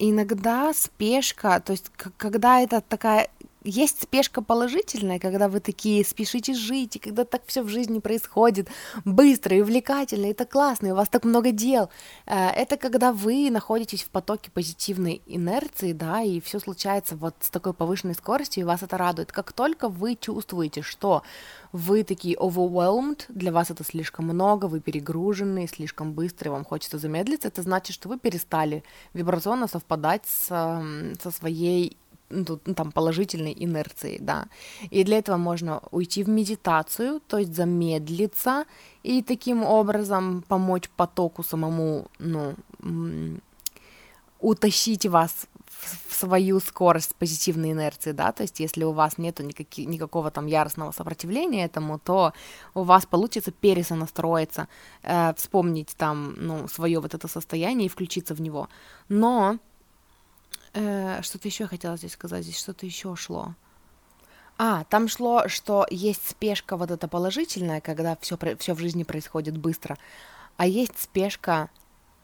иногда спешка, то есть когда это такая есть спешка положительная, когда вы такие спешите жить, и когда так все в жизни происходит быстро и увлекательно, это классно, и у вас так много дел. Э, это когда вы находитесь в потоке позитивной инерции, да, и все случается вот с такой повышенной скоростью, и вас это радует. Как только вы чувствуете, что вы такие overwhelmed, для вас это слишком много, вы перегружены, слишком быстро, и вам хочется замедлиться, это значит, что вы перестали вибрационно совпадать с, со своей ну, там положительной инерцией, да. И для этого можно уйти в медитацию, то есть замедлиться и таким образом помочь потоку самому, ну, утащить вас в свою скорость позитивной инерции, да, то есть если у вас нету никаки, никакого там яростного сопротивления этому, то у вас получится пересонастроиться, э, вспомнить там, ну, свое вот это состояние и включиться в него. Но э, что-то еще хотела здесь сказать, здесь что-то еще шло. А, там шло, что есть спешка вот эта положительная, когда все, все в жизни происходит быстро, а есть спешка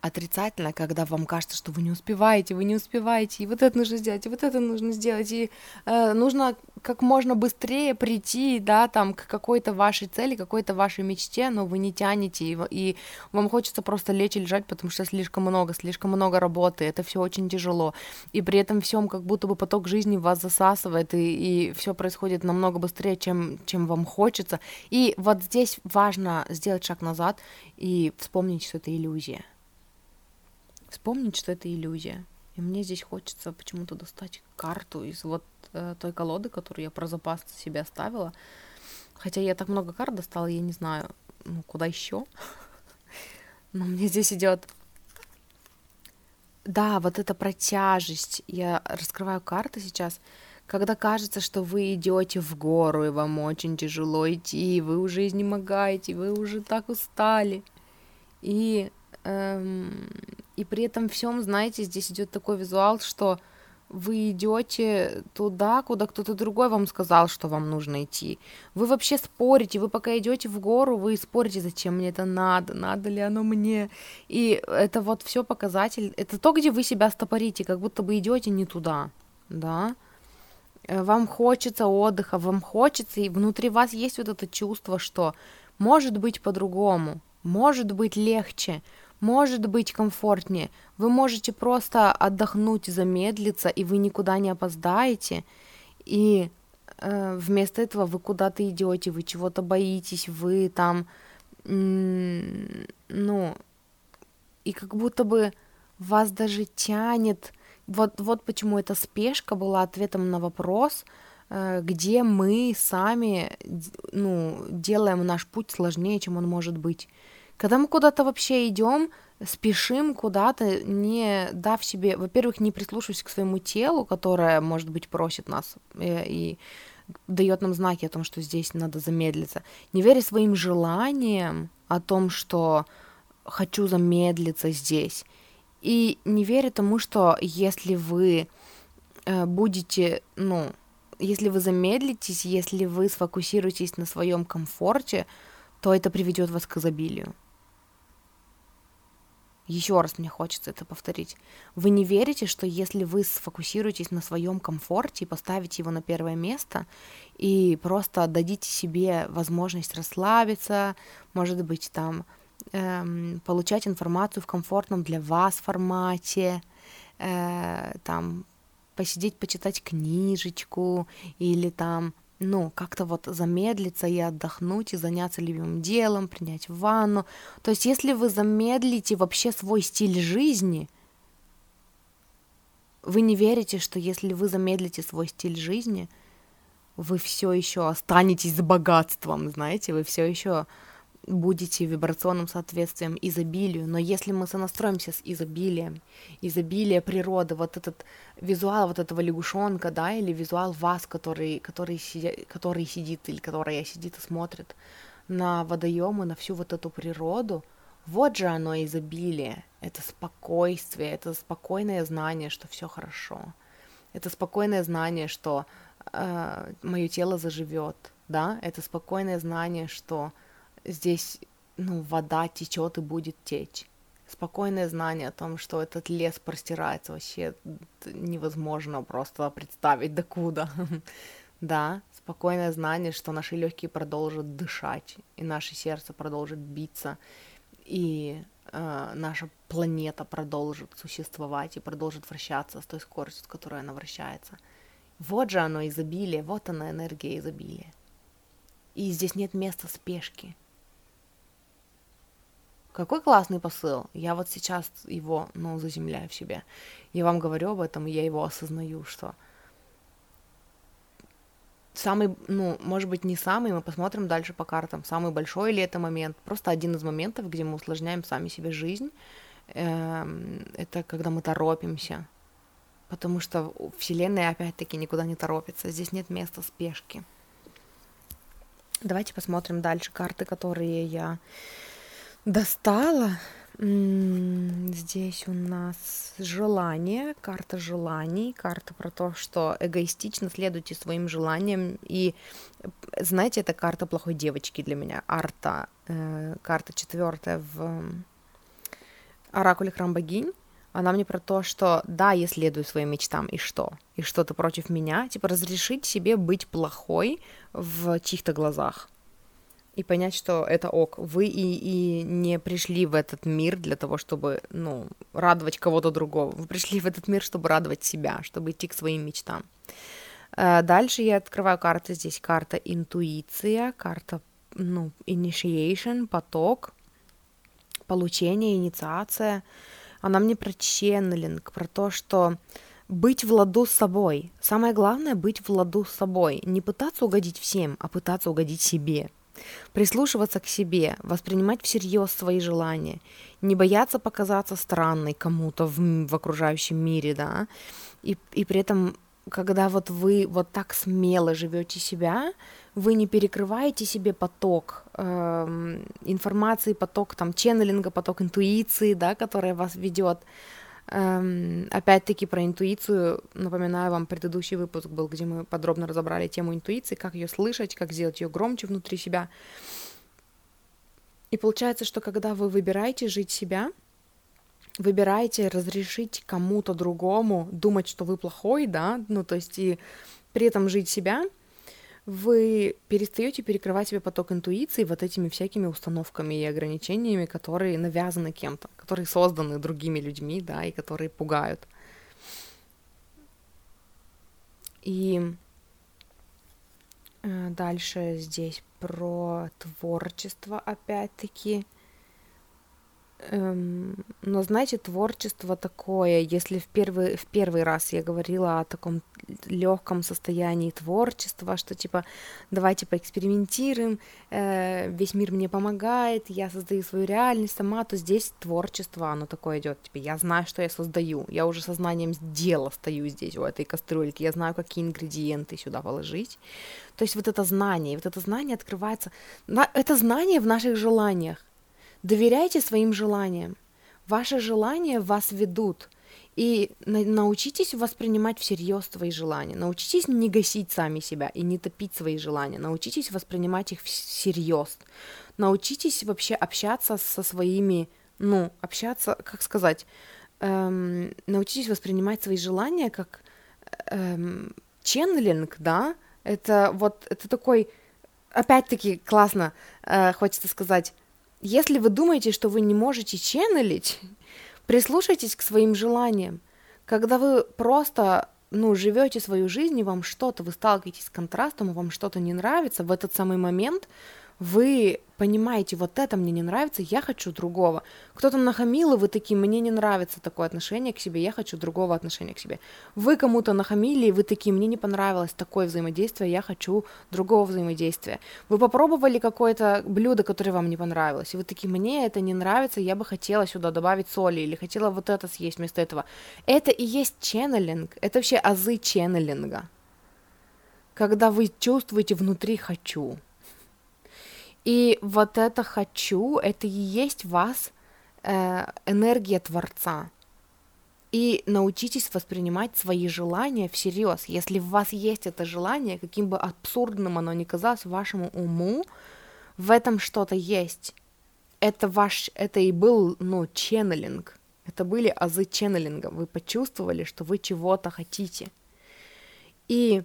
отрицательно, когда вам кажется, что вы не успеваете, вы не успеваете, и вот это нужно сделать, и вот это нужно сделать, и э, нужно как можно быстрее прийти, да, там, к какой-то вашей цели, какой-то вашей мечте, но вы не тянете, и, и вам хочется просто лечь и лежать, потому что слишком много, слишком много работы, это все очень тяжело, и при этом всем как будто бы поток жизни вас засасывает, и, и все происходит намного быстрее, чем, чем вам хочется, и вот здесь важно сделать шаг назад и вспомнить, что это иллюзия вспомнить, что это иллюзия. И мне здесь хочется почему-то достать карту из вот э, той колоды, которую я про запас себе оставила. Хотя я так много карт достала, я не знаю, ну, куда еще. Но мне здесь идет да, вот эта протяжесть. Я раскрываю карты сейчас. Когда кажется, что вы идете в гору, и вам очень тяжело идти, вы уже изнемогаете, вы уже так устали. И и при этом всем, знаете, здесь идет такой визуал, что вы идете туда, куда кто-то другой вам сказал, что вам нужно идти. Вы вообще спорите, вы пока идете в гору, вы спорите, зачем мне это надо, надо ли оно мне. И это вот все показатель, это то, где вы себя стопорите, как будто бы идете не туда, да. Э, вам хочется отдыха, вам хочется, и внутри вас есть вот это чувство, что может быть по-другому, может быть легче, может быть комфортнее. Вы можете просто отдохнуть, замедлиться, и вы никуда не опоздаете. И э, вместо этого вы куда-то идете, вы чего-то боитесь, вы там, ну, и как будто бы вас даже тянет. Вот, вот почему эта спешка была ответом на вопрос, э, где мы сами, ну, делаем наш путь сложнее, чем он может быть. Когда мы куда-то вообще идем, спешим куда-то, не дав себе, во-первых, не прислушиваясь к своему телу, которое, может быть, просит нас э, и, и дает нам знаки о том, что здесь надо замедлиться, не веря своим желаниям о том, что хочу замедлиться здесь, и не веря тому, что если вы э, будете, ну, если вы замедлитесь, если вы сфокусируетесь на своем комфорте, то это приведет вас к изобилию. Еще раз мне хочется это повторить. Вы не верите, что если вы сфокусируетесь на своем комфорте и поставите его на первое место, и просто отдадите себе возможность расслабиться, может быть, там, эм, получать информацию в комфортном для вас формате, э, там, посидеть, почитать книжечку или там ну, как-то вот замедлиться и отдохнуть, и заняться любимым делом, принять ванну. То есть, если вы замедлите вообще свой стиль жизни, вы не верите, что если вы замедлите свой стиль жизни, вы все еще останетесь с богатством, знаете, вы все еще будете вибрационным соответствием изобилию, но если мы сонастроимся с изобилием, изобилие природы, вот этот визуал вот этого лягушонка, да, или визуал вас, который, который, сидя, который сидит или которая сидит и смотрит на водоемы, на всю вот эту природу, вот же оно изобилие, это спокойствие, это спокойное знание, что все хорошо, это спокойное знание, что э, мое тело заживет, да, это спокойное знание, что здесь ну, вода течет и будет течь. Спокойное знание о том, что этот лес простирается, вообще невозможно просто представить докуда. да, спокойное знание, что наши легкие продолжат дышать, и наше сердце продолжит биться, и э, наша планета продолжит существовать и продолжит вращаться с той скоростью, с которой она вращается. Вот же оно изобилие, вот она энергия изобилия. И здесь нет места спешки. Какой классный посыл. Я вот сейчас его, ну, заземляю в себе. Я вам говорю об этом, и я его осознаю, что самый, ну, может быть, не самый, мы посмотрим дальше по картам, самый большой ли это момент, просто один из моментов, где мы усложняем сами себе жизнь, эм, это когда мы торопимся, потому что Вселенная, опять-таки, никуда не торопится, здесь нет места спешки. Давайте посмотрим дальше карты, которые я достала. Здесь у нас желание, карта желаний, карта про то, что эгоистично следуйте своим желаниям. И знаете, это карта плохой девочки для меня. Арта, э, карта четвертая в Оракуле Храм Богинь. Она мне про то, что да, я следую своим мечтам, и что? И что ты против меня? Типа разрешить себе быть плохой в чьих-то глазах и понять, что это ок. Вы и, и не пришли в этот мир для того, чтобы, ну, радовать кого-то другого. Вы пришли в этот мир, чтобы радовать себя, чтобы идти к своим мечтам. Э, дальше я открываю карты. Здесь карта интуиция, карта, ну, initiation, поток, получение, инициация. Она мне про ченнелинг, про то, что быть в ладу с собой. Самое главное — быть в ладу с собой. Не пытаться угодить всем, а пытаться угодить себе прислушиваться к себе, воспринимать всерьез свои желания, не бояться показаться странной кому-то в, в окружающем мире, да, и, и при этом, когда вот вы вот так смело живете себя, вы не перекрываете себе поток э, информации, поток там ченнелинга, поток интуиции, да, которая вас ведет, опять-таки про интуицию, напоминаю вам, предыдущий выпуск был, где мы подробно разобрали тему интуиции, как ее слышать, как сделать ее громче внутри себя. И получается, что когда вы выбираете жить себя, выбираете разрешить кому-то другому думать, что вы плохой, да, ну то есть и при этом жить себя — вы перестаете перекрывать себе поток интуиции вот этими всякими установками и ограничениями, которые навязаны кем-то, которые созданы другими людьми, да, и которые пугают. И э, дальше здесь про творчество опять-таки. Эм, но знаете, творчество такое, если в первый, в первый раз я говорила о таком легком состоянии творчества, что типа давайте поэкспериментируем, э, весь мир мне помогает, я создаю свою реальность сама, то здесь творчество, оно такое идет, типа я знаю, что я создаю, я уже сознанием дела стою здесь у этой кастрюльки, я знаю, какие ингредиенты сюда положить, то есть вот это знание, вот это знание открывается, это знание в наших желаниях, доверяйте своим желаниям, ваши желания вас ведут, и научитесь воспринимать всерьез свои желания. Научитесь не гасить сами себя и не топить свои желания. Научитесь воспринимать их всерьез. Научитесь вообще общаться со своими, ну, общаться, как сказать, эм, научитесь воспринимать свои желания как эм, ченнелинг, да? Это вот, это такой, опять-таки, классно, э, хочется сказать, если вы думаете, что вы не можете ченнелить, Прислушайтесь к своим желаниям. Когда вы просто ну, живете свою жизнь, и вам что-то, вы сталкиваетесь с контрастом, и вам что-то не нравится, в этот самый момент вы понимаете, вот это мне не нравится, я хочу другого. Кто-то нахамил, и вы такие, мне не нравится такое отношение к себе, я хочу другого отношения к себе. Вы кому-то нахамили, и вы такие, мне не понравилось такое взаимодействие, я хочу другого взаимодействия. Вы попробовали какое-то блюдо, которое вам не понравилось, и вы такие, мне это не нравится, я бы хотела сюда добавить соли, или хотела вот это съесть вместо этого. Это и есть ченнелинг, это вообще азы ченнелинга. Когда вы чувствуете внутри «хочу», и вот это хочу, это и есть вас э, энергия Творца. И научитесь воспринимать свои желания всерьез. Если у вас есть это желание, каким бы абсурдным оно ни казалось вашему уму, в этом что-то есть. Это ваш, это и был, ну, ченнелинг. Это были азы ченнелинга. Вы почувствовали, что вы чего-то хотите. И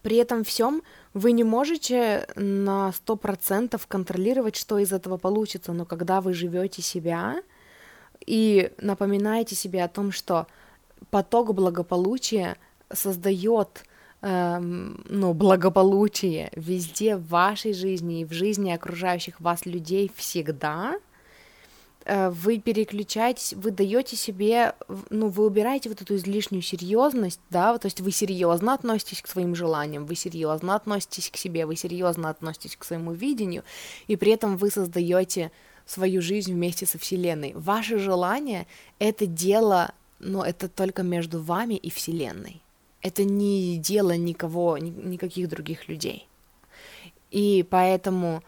при этом всем вы не можете на 100% контролировать, что из этого получится, но когда вы живете себя и напоминаете себе о том, что поток благополучия создает эм, ну, благополучие везде в вашей жизни и в жизни окружающих вас людей всегда — вы переключаетесь, вы даете себе, ну, вы убираете вот эту излишнюю серьезность, да, то есть вы серьезно относитесь к своим желаниям, вы серьезно относитесь к себе, вы серьезно относитесь к своему видению, и при этом вы создаете свою жизнь вместе со Вселенной. Ваше желание — это дело, но это только между вами и Вселенной. Это не дело никого, никаких других людей. И поэтому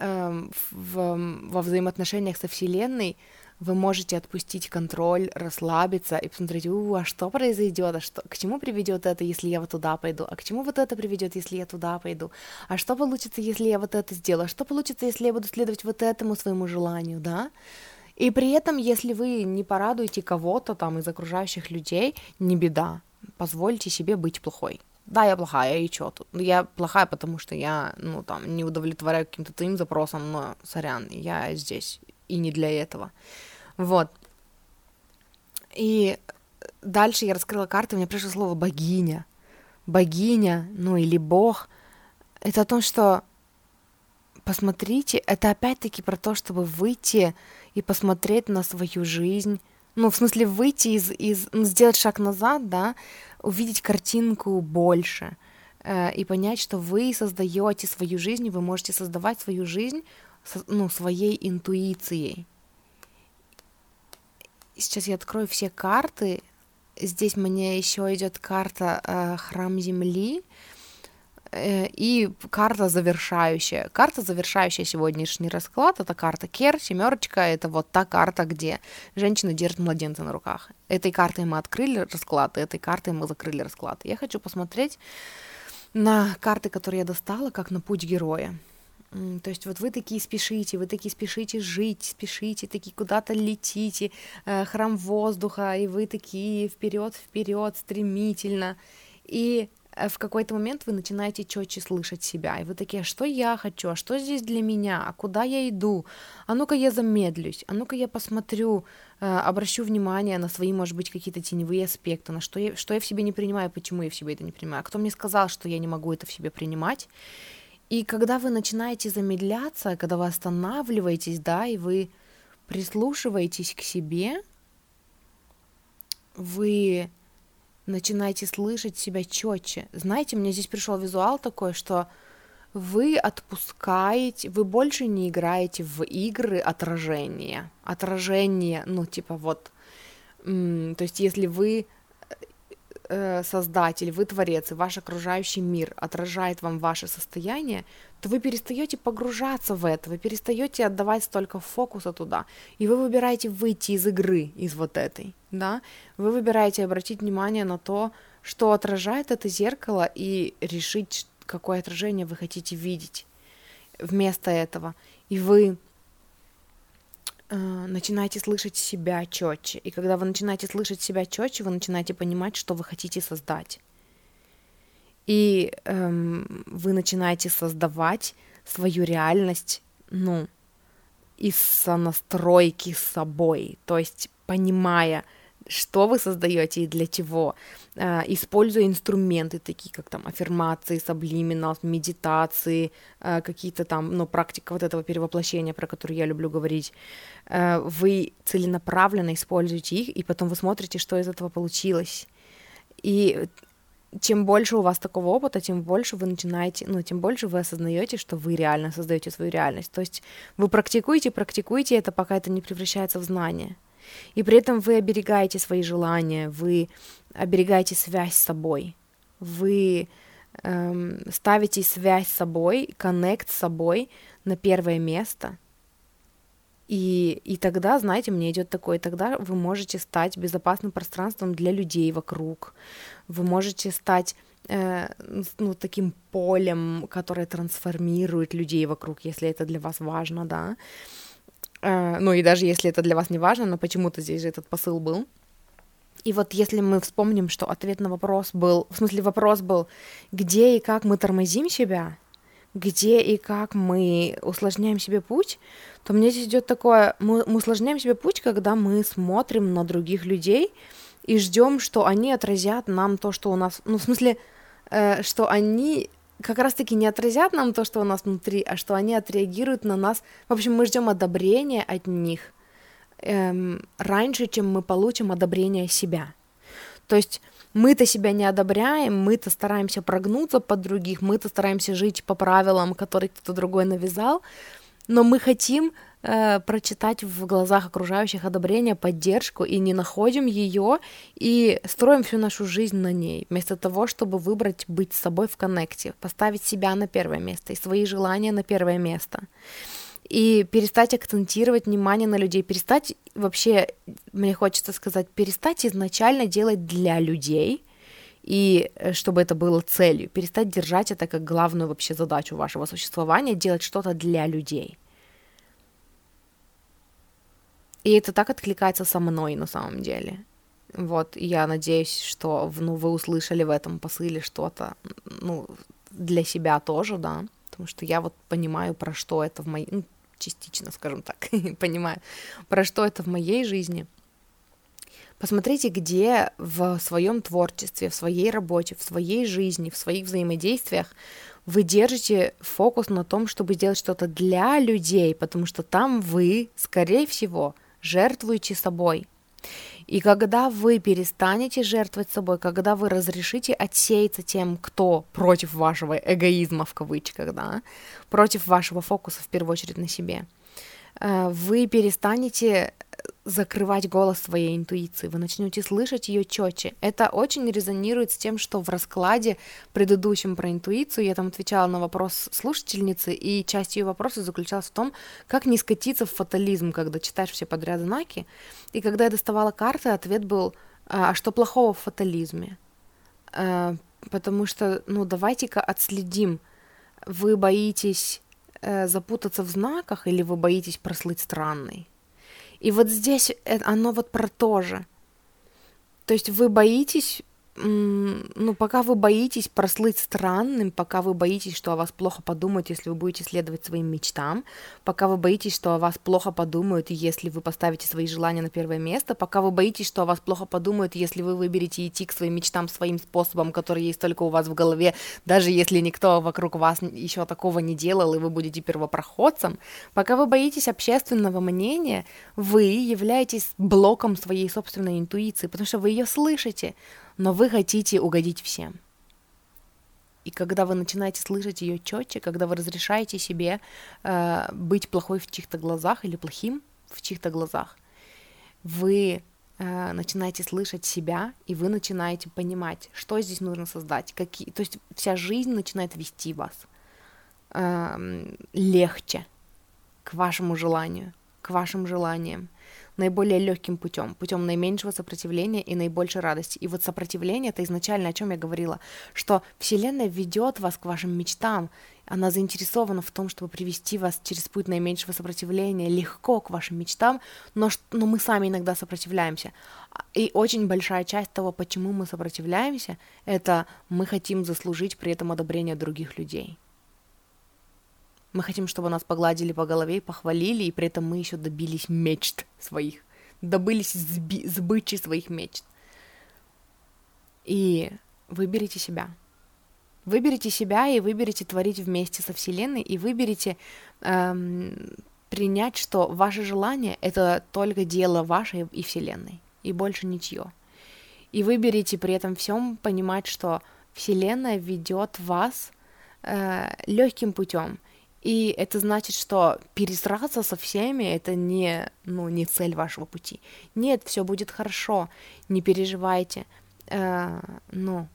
э, в, во взаимоотношениях со Вселенной вы можете отпустить контроль, расслабиться и посмотреть, у, а что произойдет, а что, к чему приведет это, если я вот туда пойду, а к чему вот это приведет, если я туда пойду, а что получится, если я вот это сделаю, а что получится, если я буду следовать вот этому своему желанию, да? И при этом, если вы не порадуете кого-то там из окружающих людей, не беда, позвольте себе быть плохой. Да, я плохая, и чё тут? Ну, я плохая, потому что я, ну, там, не удовлетворяю каким-то твоим запросам, но, сорян, я здесь, и не для этого. Вот. И дальше я раскрыла карты, мне пришло слово богиня. Богиня, ну или бог. Это о том, что посмотрите, это опять-таки про то, чтобы выйти и посмотреть на свою жизнь. Ну, в смысле, выйти из, из ну, сделать шаг назад, да, увидеть картинку больше э, и понять, что вы создаете свою жизнь, вы можете создавать свою жизнь, со, ну, своей интуицией. Сейчас я открою все карты. Здесь мне еще идет карта э, Храм Земли э, и карта завершающая. Карта завершающая сегодняшний расклад это карта Кер, семерочка, это вот та карта, где женщина держит младенца на руках. Этой картой мы открыли расклад, этой картой мы закрыли расклад. Я хочу посмотреть на карты, которые я достала, как на путь героя. То есть вот вы такие спешите, вы такие спешите жить, спешите, такие куда-то летите, э, храм воздуха, и вы такие вперед, вперед, стремительно. И э, в какой-то момент вы начинаете четче слышать себя, и вы такие, а что я хочу, а что здесь для меня, а куда я иду, а ну-ка я замедлюсь, а ну-ка я посмотрю, э, обращу внимание на свои, может быть, какие-то теневые аспекты, на что я, что я в себе не принимаю, почему я в себе это не принимаю, кто мне сказал, что я не могу это в себе принимать, и когда вы начинаете замедляться, когда вы останавливаетесь, да, и вы прислушиваетесь к себе, вы начинаете слышать себя четче. Знаете, мне здесь пришел визуал такой, что вы отпускаете, вы больше не играете в игры отражения. Отражение, ну, типа вот, то есть если вы создатель, вы творец, и ваш окружающий мир отражает вам ваше состояние, то вы перестаете погружаться в это, вы перестаете отдавать столько фокуса туда, и вы выбираете выйти из игры, из вот этой, да, вы выбираете обратить внимание на то, что отражает это зеркало, и решить, какое отражение вы хотите видеть вместо этого. И вы э, начинаете слышать себя четче. И когда вы начинаете слышать себя четче, вы начинаете понимать, что вы хотите создать. И эм, вы начинаете создавать свою реальность, ну, из сонастройки с собой, то есть понимая, что вы создаете и для чего, э, используя инструменты такие, как там аффирмации, саблиминал, медитации, э, какие-то там, ну, практика вот этого перевоплощения, про которую я люблю говорить, э, вы целенаправленно используете их, и потом вы смотрите, что из этого получилось. И чем больше у вас такого опыта, тем больше вы начинаете, ну, тем больше вы осознаете, что вы реально создаете свою реальность. То есть вы практикуете, практикуете это, пока это не превращается в знание. И при этом вы оберегаете свои желания, вы оберегаете связь с собой, вы эм, ставите связь с собой, коннект с собой на первое место. И, и тогда, знаете, мне идет такое, тогда вы можете стать безопасным пространством для людей вокруг. Вы можете стать э, ну, таким полем, которое трансформирует людей вокруг, если это для вас важно, да. Ну и даже если это для вас не важно, но почему-то здесь же этот посыл был. И вот если мы вспомним, что ответ на вопрос был, в смысле вопрос был, где и как мы тормозим себя, где и как мы усложняем себе путь, то мне здесь идет такое, мы, мы усложняем себе путь, когда мы смотрим на других людей и ждем, что они отразят нам то, что у нас, ну в смысле, э, что они как раз-таки не отразят нам то, что у нас внутри, а что они отреагируют на нас. В общем, мы ждем одобрения от них эм, раньше, чем мы получим одобрение себя. То есть мы-то себя не одобряем, мы-то стараемся прогнуться под других, мы-то стараемся жить по правилам, которые кто-то другой навязал, но мы хотим э, прочитать в глазах окружающих одобрение, поддержку и не находим ее и строим всю нашу жизнь на ней, вместо того, чтобы выбрать быть собой в коннекте, поставить себя на первое место и свои желания на первое место и перестать акцентировать внимание на людей, перестать вообще, мне хочется сказать, перестать изначально делать для людей, и э, чтобы это было целью, перестать держать это как главную вообще задачу вашего существования, делать что-то для людей. И это так откликается со мной на самом деле. Вот, я надеюсь, что ну, вы услышали в этом посыле что-то, ну, для себя тоже, да, потому что я вот понимаю, про что это в моей, ну, частично, скажем так, понимаю, про что это в моей жизни. Посмотрите, где в своем творчестве, в своей работе, в своей жизни, в своих взаимодействиях вы держите фокус на том, чтобы сделать что-то для людей, потому что там вы, скорее всего, жертвуете собой. И когда вы перестанете жертвовать собой, когда вы разрешите отсеяться тем, кто против вашего эгоизма в кавычках, да, против вашего фокуса в первую очередь на себе, э, вы перестанете закрывать голос своей интуиции, вы начнете слышать ее четче. Это очень резонирует с тем, что в раскладе предыдущем про интуицию я там отвечала на вопрос слушательницы, и часть ее вопроса заключалась в том, как не скатиться в фатализм, когда читаешь все подряд знаки. И когда я доставала карты, ответ был, а, а что плохого в фатализме? А, потому что, ну, давайте-ка отследим, вы боитесь э, запутаться в знаках или вы боитесь прослыть странной? И вот здесь э, оно вот про то же. То есть вы боитесь ну, пока вы боитесь прослыть странным, пока вы боитесь, что о вас плохо подумают, если вы будете следовать своим мечтам, пока вы боитесь, что о вас плохо подумают, если вы поставите свои желания на первое место, пока вы боитесь, что о вас плохо подумают, если вы выберете идти к своим мечтам своим способом, который есть только у вас в голове, даже если никто вокруг вас еще такого не делал, и вы будете первопроходцем, пока вы боитесь общественного мнения, вы являетесь блоком своей собственной интуиции, потому что вы ее слышите, но вы хотите угодить всем. И когда вы начинаете слышать ее четче, когда вы разрешаете себе э, быть плохой в чьих-то глазах или плохим в чьих-то глазах, вы э, начинаете слышать себя, и вы начинаете понимать, что здесь нужно создать, какие, то есть вся жизнь начинает вести вас э, легче к вашему желанию, к вашим желаниям наиболее легким путем, путем наименьшего сопротивления и наибольшей радости. И вот сопротивление это изначально о чем я говорила, что Вселенная ведет вас к вашим мечтам, она заинтересована в том, чтобы привести вас через путь наименьшего сопротивления легко к вашим мечтам, но, но мы сами иногда сопротивляемся. И очень большая часть того, почему мы сопротивляемся, это мы хотим заслужить при этом одобрение других людей. Мы хотим, чтобы нас погладили по голове похвалили, и при этом мы еще добились мечт своих, добылись сби- сбычи своих мечт. И выберите себя. Выберите себя и выберите творить вместе со Вселенной, и выберите эм, принять, что ваше желание — это только дело ваше и Вселенной, и больше ничье. И выберите при этом всем понимать, что Вселенная ведет вас э, легким путем — и это значит, что пересраться со всеми это не, ну, не цель вашего пути. Нет, все будет хорошо, не переживайте. Э, ну,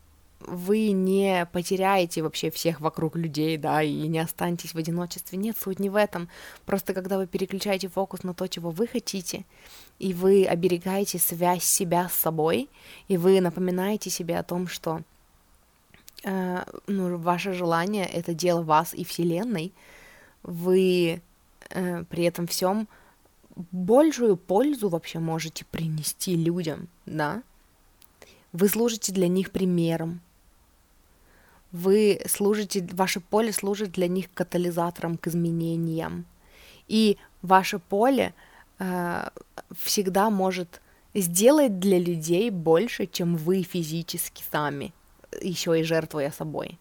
вы не потеряете вообще всех вокруг людей, да, и не останетесь в одиночестве. Нет, суть не в этом. Просто когда вы переключаете фокус на то, чего вы хотите, и вы оберегаете связь себя с собой, и вы напоминаете себе о том, что э, ну, ваше желание — это дело вас и Вселенной, вы э, при этом всем большую пользу вообще можете принести людям, да? Вы служите для них примером. Вы служите, ваше поле служит для них катализатором к изменениям. И ваше поле э, всегда может сделать для людей больше, чем вы физически сами, еще и жертвуя собой.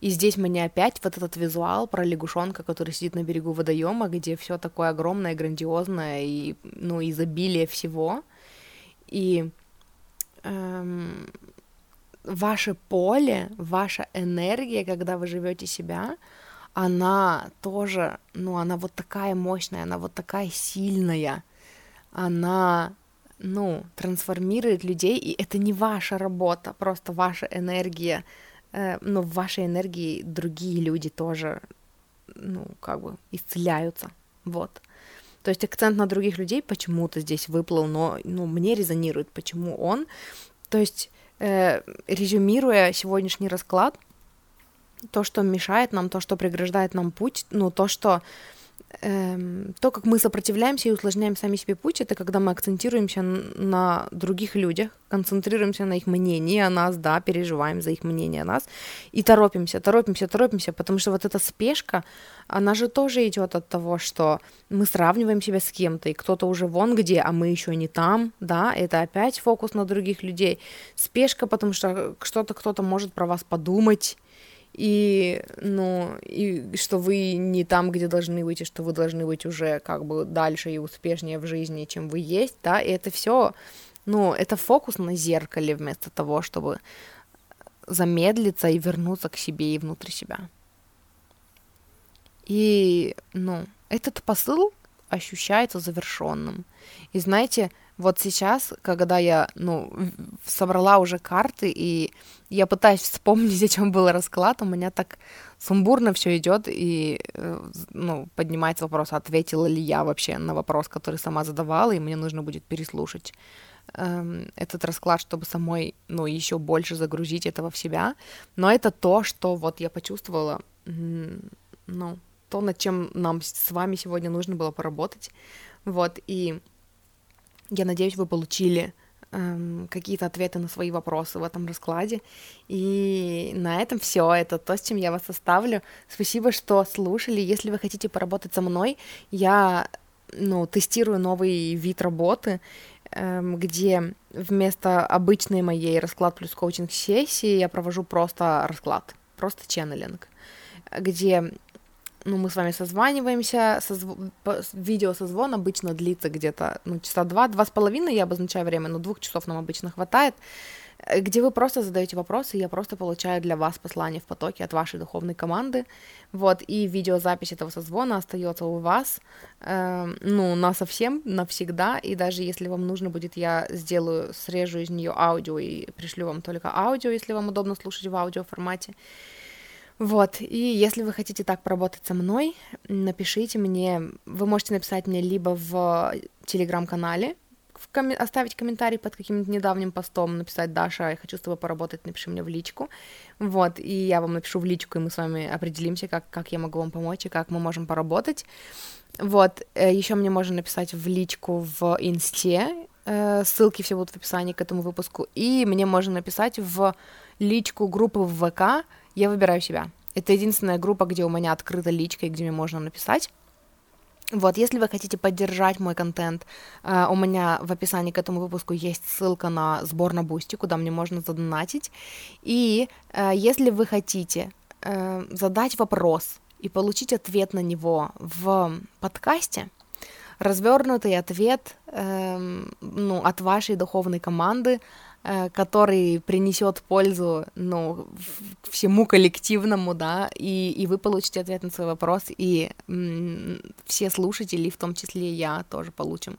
И здесь мне опять вот этот визуал про лягушонка, который сидит на берегу водоема, где все такое огромное, грандиозное и, ну, изобилие всего. И эм, ваше поле, ваша энергия, когда вы живете себя, она тоже, ну, она вот такая мощная, она вот такая сильная, она, ну, трансформирует людей, и это не ваша работа, просто ваша энергия, но в вашей энергии другие люди тоже, ну, как бы исцеляются, вот. То есть акцент на других людей почему-то здесь выплыл, но ну, мне резонирует, почему он. То есть, э, резюмируя сегодняшний расклад, то, что мешает нам, то, что преграждает нам путь, ну, то, что эм, то, как мы сопротивляемся и усложняем сами себе путь, это когда мы акцентируемся на других людях, концентрируемся на их мнении о нас, да, переживаем за их мнение о нас и торопимся, торопимся, торопимся, потому что вот эта спешка, она же тоже идет от того, что мы сравниваем себя с кем-то, и кто-то уже вон где, а мы еще не там, да, это опять фокус на других людей. Спешка, потому что что-то кто-то может про вас подумать, и, ну, и что вы не там, где должны быть, и что вы должны быть уже как бы дальше и успешнее в жизни, чем вы есть, да, и это все, ну, это фокус на зеркале вместо того, чтобы замедлиться и вернуться к себе и внутрь себя. И, ну, этот посыл ощущается завершенным. И знаете, вот сейчас, когда я, ну, собрала уже карты, и я пытаюсь вспомнить, о чем был расклад, у меня так сумбурно все идет, и, э, ну, поднимается вопрос, ответила ли я вообще на вопрос, который сама задавала, и мне нужно будет переслушать эм, этот расклад, чтобы самой, ну, еще больше загрузить этого в себя. Но это то, что вот я почувствовала, ну, то, над чем нам с вами сегодня нужно было поработать. Вот, и я надеюсь, вы получили эм, какие-то ответы на свои вопросы в этом раскладе. И на этом все. Это то, с чем я вас оставлю. Спасибо, что слушали. Если вы хотите поработать со мной, я ну, тестирую новый вид работы, эм, где вместо обычной моей расклад плюс коучинг сессии я провожу просто расклад, просто ченнелинг, где ну, мы с вами созваниваемся, созв... видеосозвон обычно длится где-то, ну, часа два, два с половиной я обозначаю время, но двух часов нам обычно хватает, э, где вы просто задаете вопросы, я просто получаю для вас послание в потоке от вашей духовной команды, вот, и видеозапись этого созвона остается у вас, э, ну, на совсем, навсегда, и даже если вам нужно будет, я сделаю, срежу из нее аудио и пришлю вам только аудио, если вам удобно слушать в аудиоформате, формате вот, и если вы хотите так поработать со мной, напишите мне, вы можете написать мне либо в телеграм-канале, ком- оставить комментарий под каким-нибудь недавним постом, написать «Даша, я хочу с тобой поработать, напиши мне в личку». Вот, и я вам напишу в личку, и мы с вами определимся, как, как я могу вам помочь и как мы можем поработать. Вот, э, еще мне можно написать в личку в инсте, э, ссылки все будут в описании к этому выпуску, и мне можно написать в личку группы в ВК, я выбираю себя. Это единственная группа, где у меня открыта личка и где мне можно написать. Вот, если вы хотите поддержать мой контент, uh, у меня в описании к этому выпуску есть ссылка на сбор на Бусти, куда мне можно задонатить. И uh, если вы хотите uh, задать вопрос и получить ответ на него в подкасте, развернутый ответ эм, ну, от вашей духовной команды Э, который принесет пользу, ну, всему коллективному, да, и, и вы получите ответ на свой вопрос, и все слушатели, в том числе я, тоже получим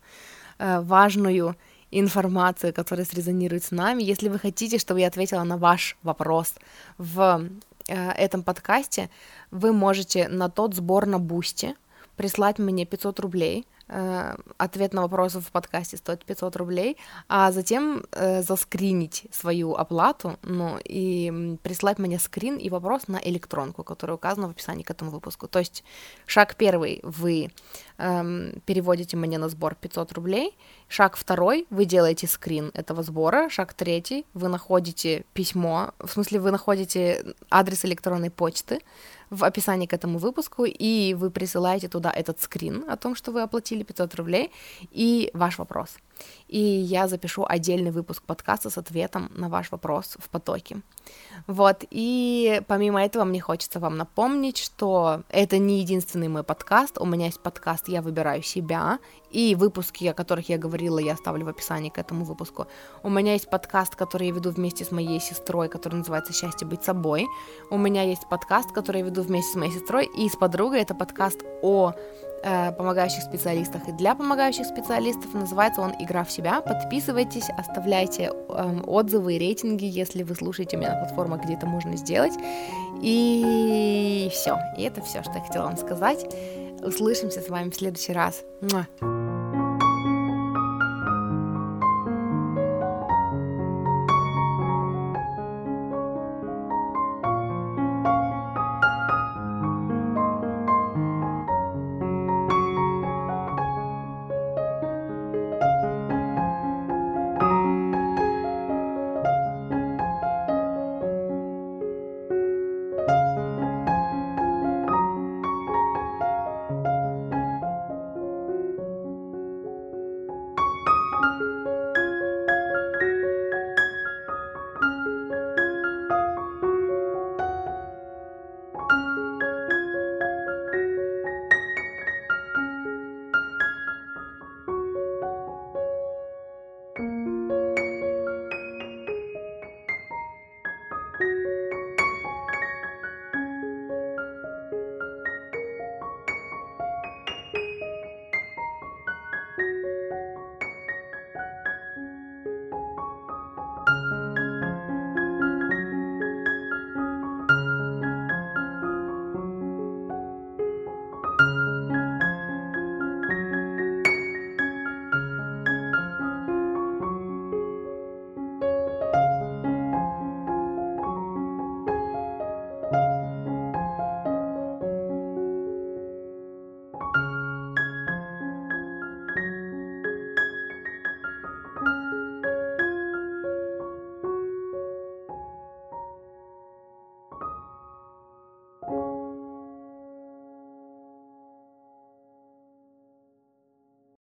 э, важную информацию, которая срезонирует с нами. Если вы хотите, чтобы я ответила на ваш вопрос в э, этом подкасте, вы можете на тот сбор на Бусти прислать мне 500 рублей — Э, ответ на вопросы в подкасте стоит 500 рублей, а затем э, заскринить свою оплату, ну, и прислать мне скрин и вопрос на электронку, которая указана в описании к этому выпуску. То есть шаг первый, вы эм, переводите мне на сбор 500 рублей, шаг второй, вы делаете скрин этого сбора, шаг третий, вы находите письмо, в смысле вы находите адрес электронной почты, в описании к этому выпуску, и вы присылаете туда этот скрин о том, что вы оплатили 500 рублей, и ваш вопрос. И я запишу отдельный выпуск подкаста с ответом на ваш вопрос в потоке. Вот, и помимо этого мне хочется вам напомнить, что это не единственный мой подкаст, у меня есть подкаст «Я выбираю себя», и выпуски, о которых я говорила, я оставлю в описании к этому выпуску. У меня есть подкаст, который я веду вместе с моей сестрой, который называется «Счастье быть собой». У меня есть подкаст, который я веду вместе с моей сестрой и с подругой. Это подкаст о э, помогающих специалистах и для помогающих специалистов. Называется он «Игра в себя». Подписывайтесь, оставляйте э, отзывы и рейтинги, если вы слушаете меня на платформах, где это можно сделать. И все. И это все, что я хотела вам сказать. Услышимся с вами в следующий раз. Муа.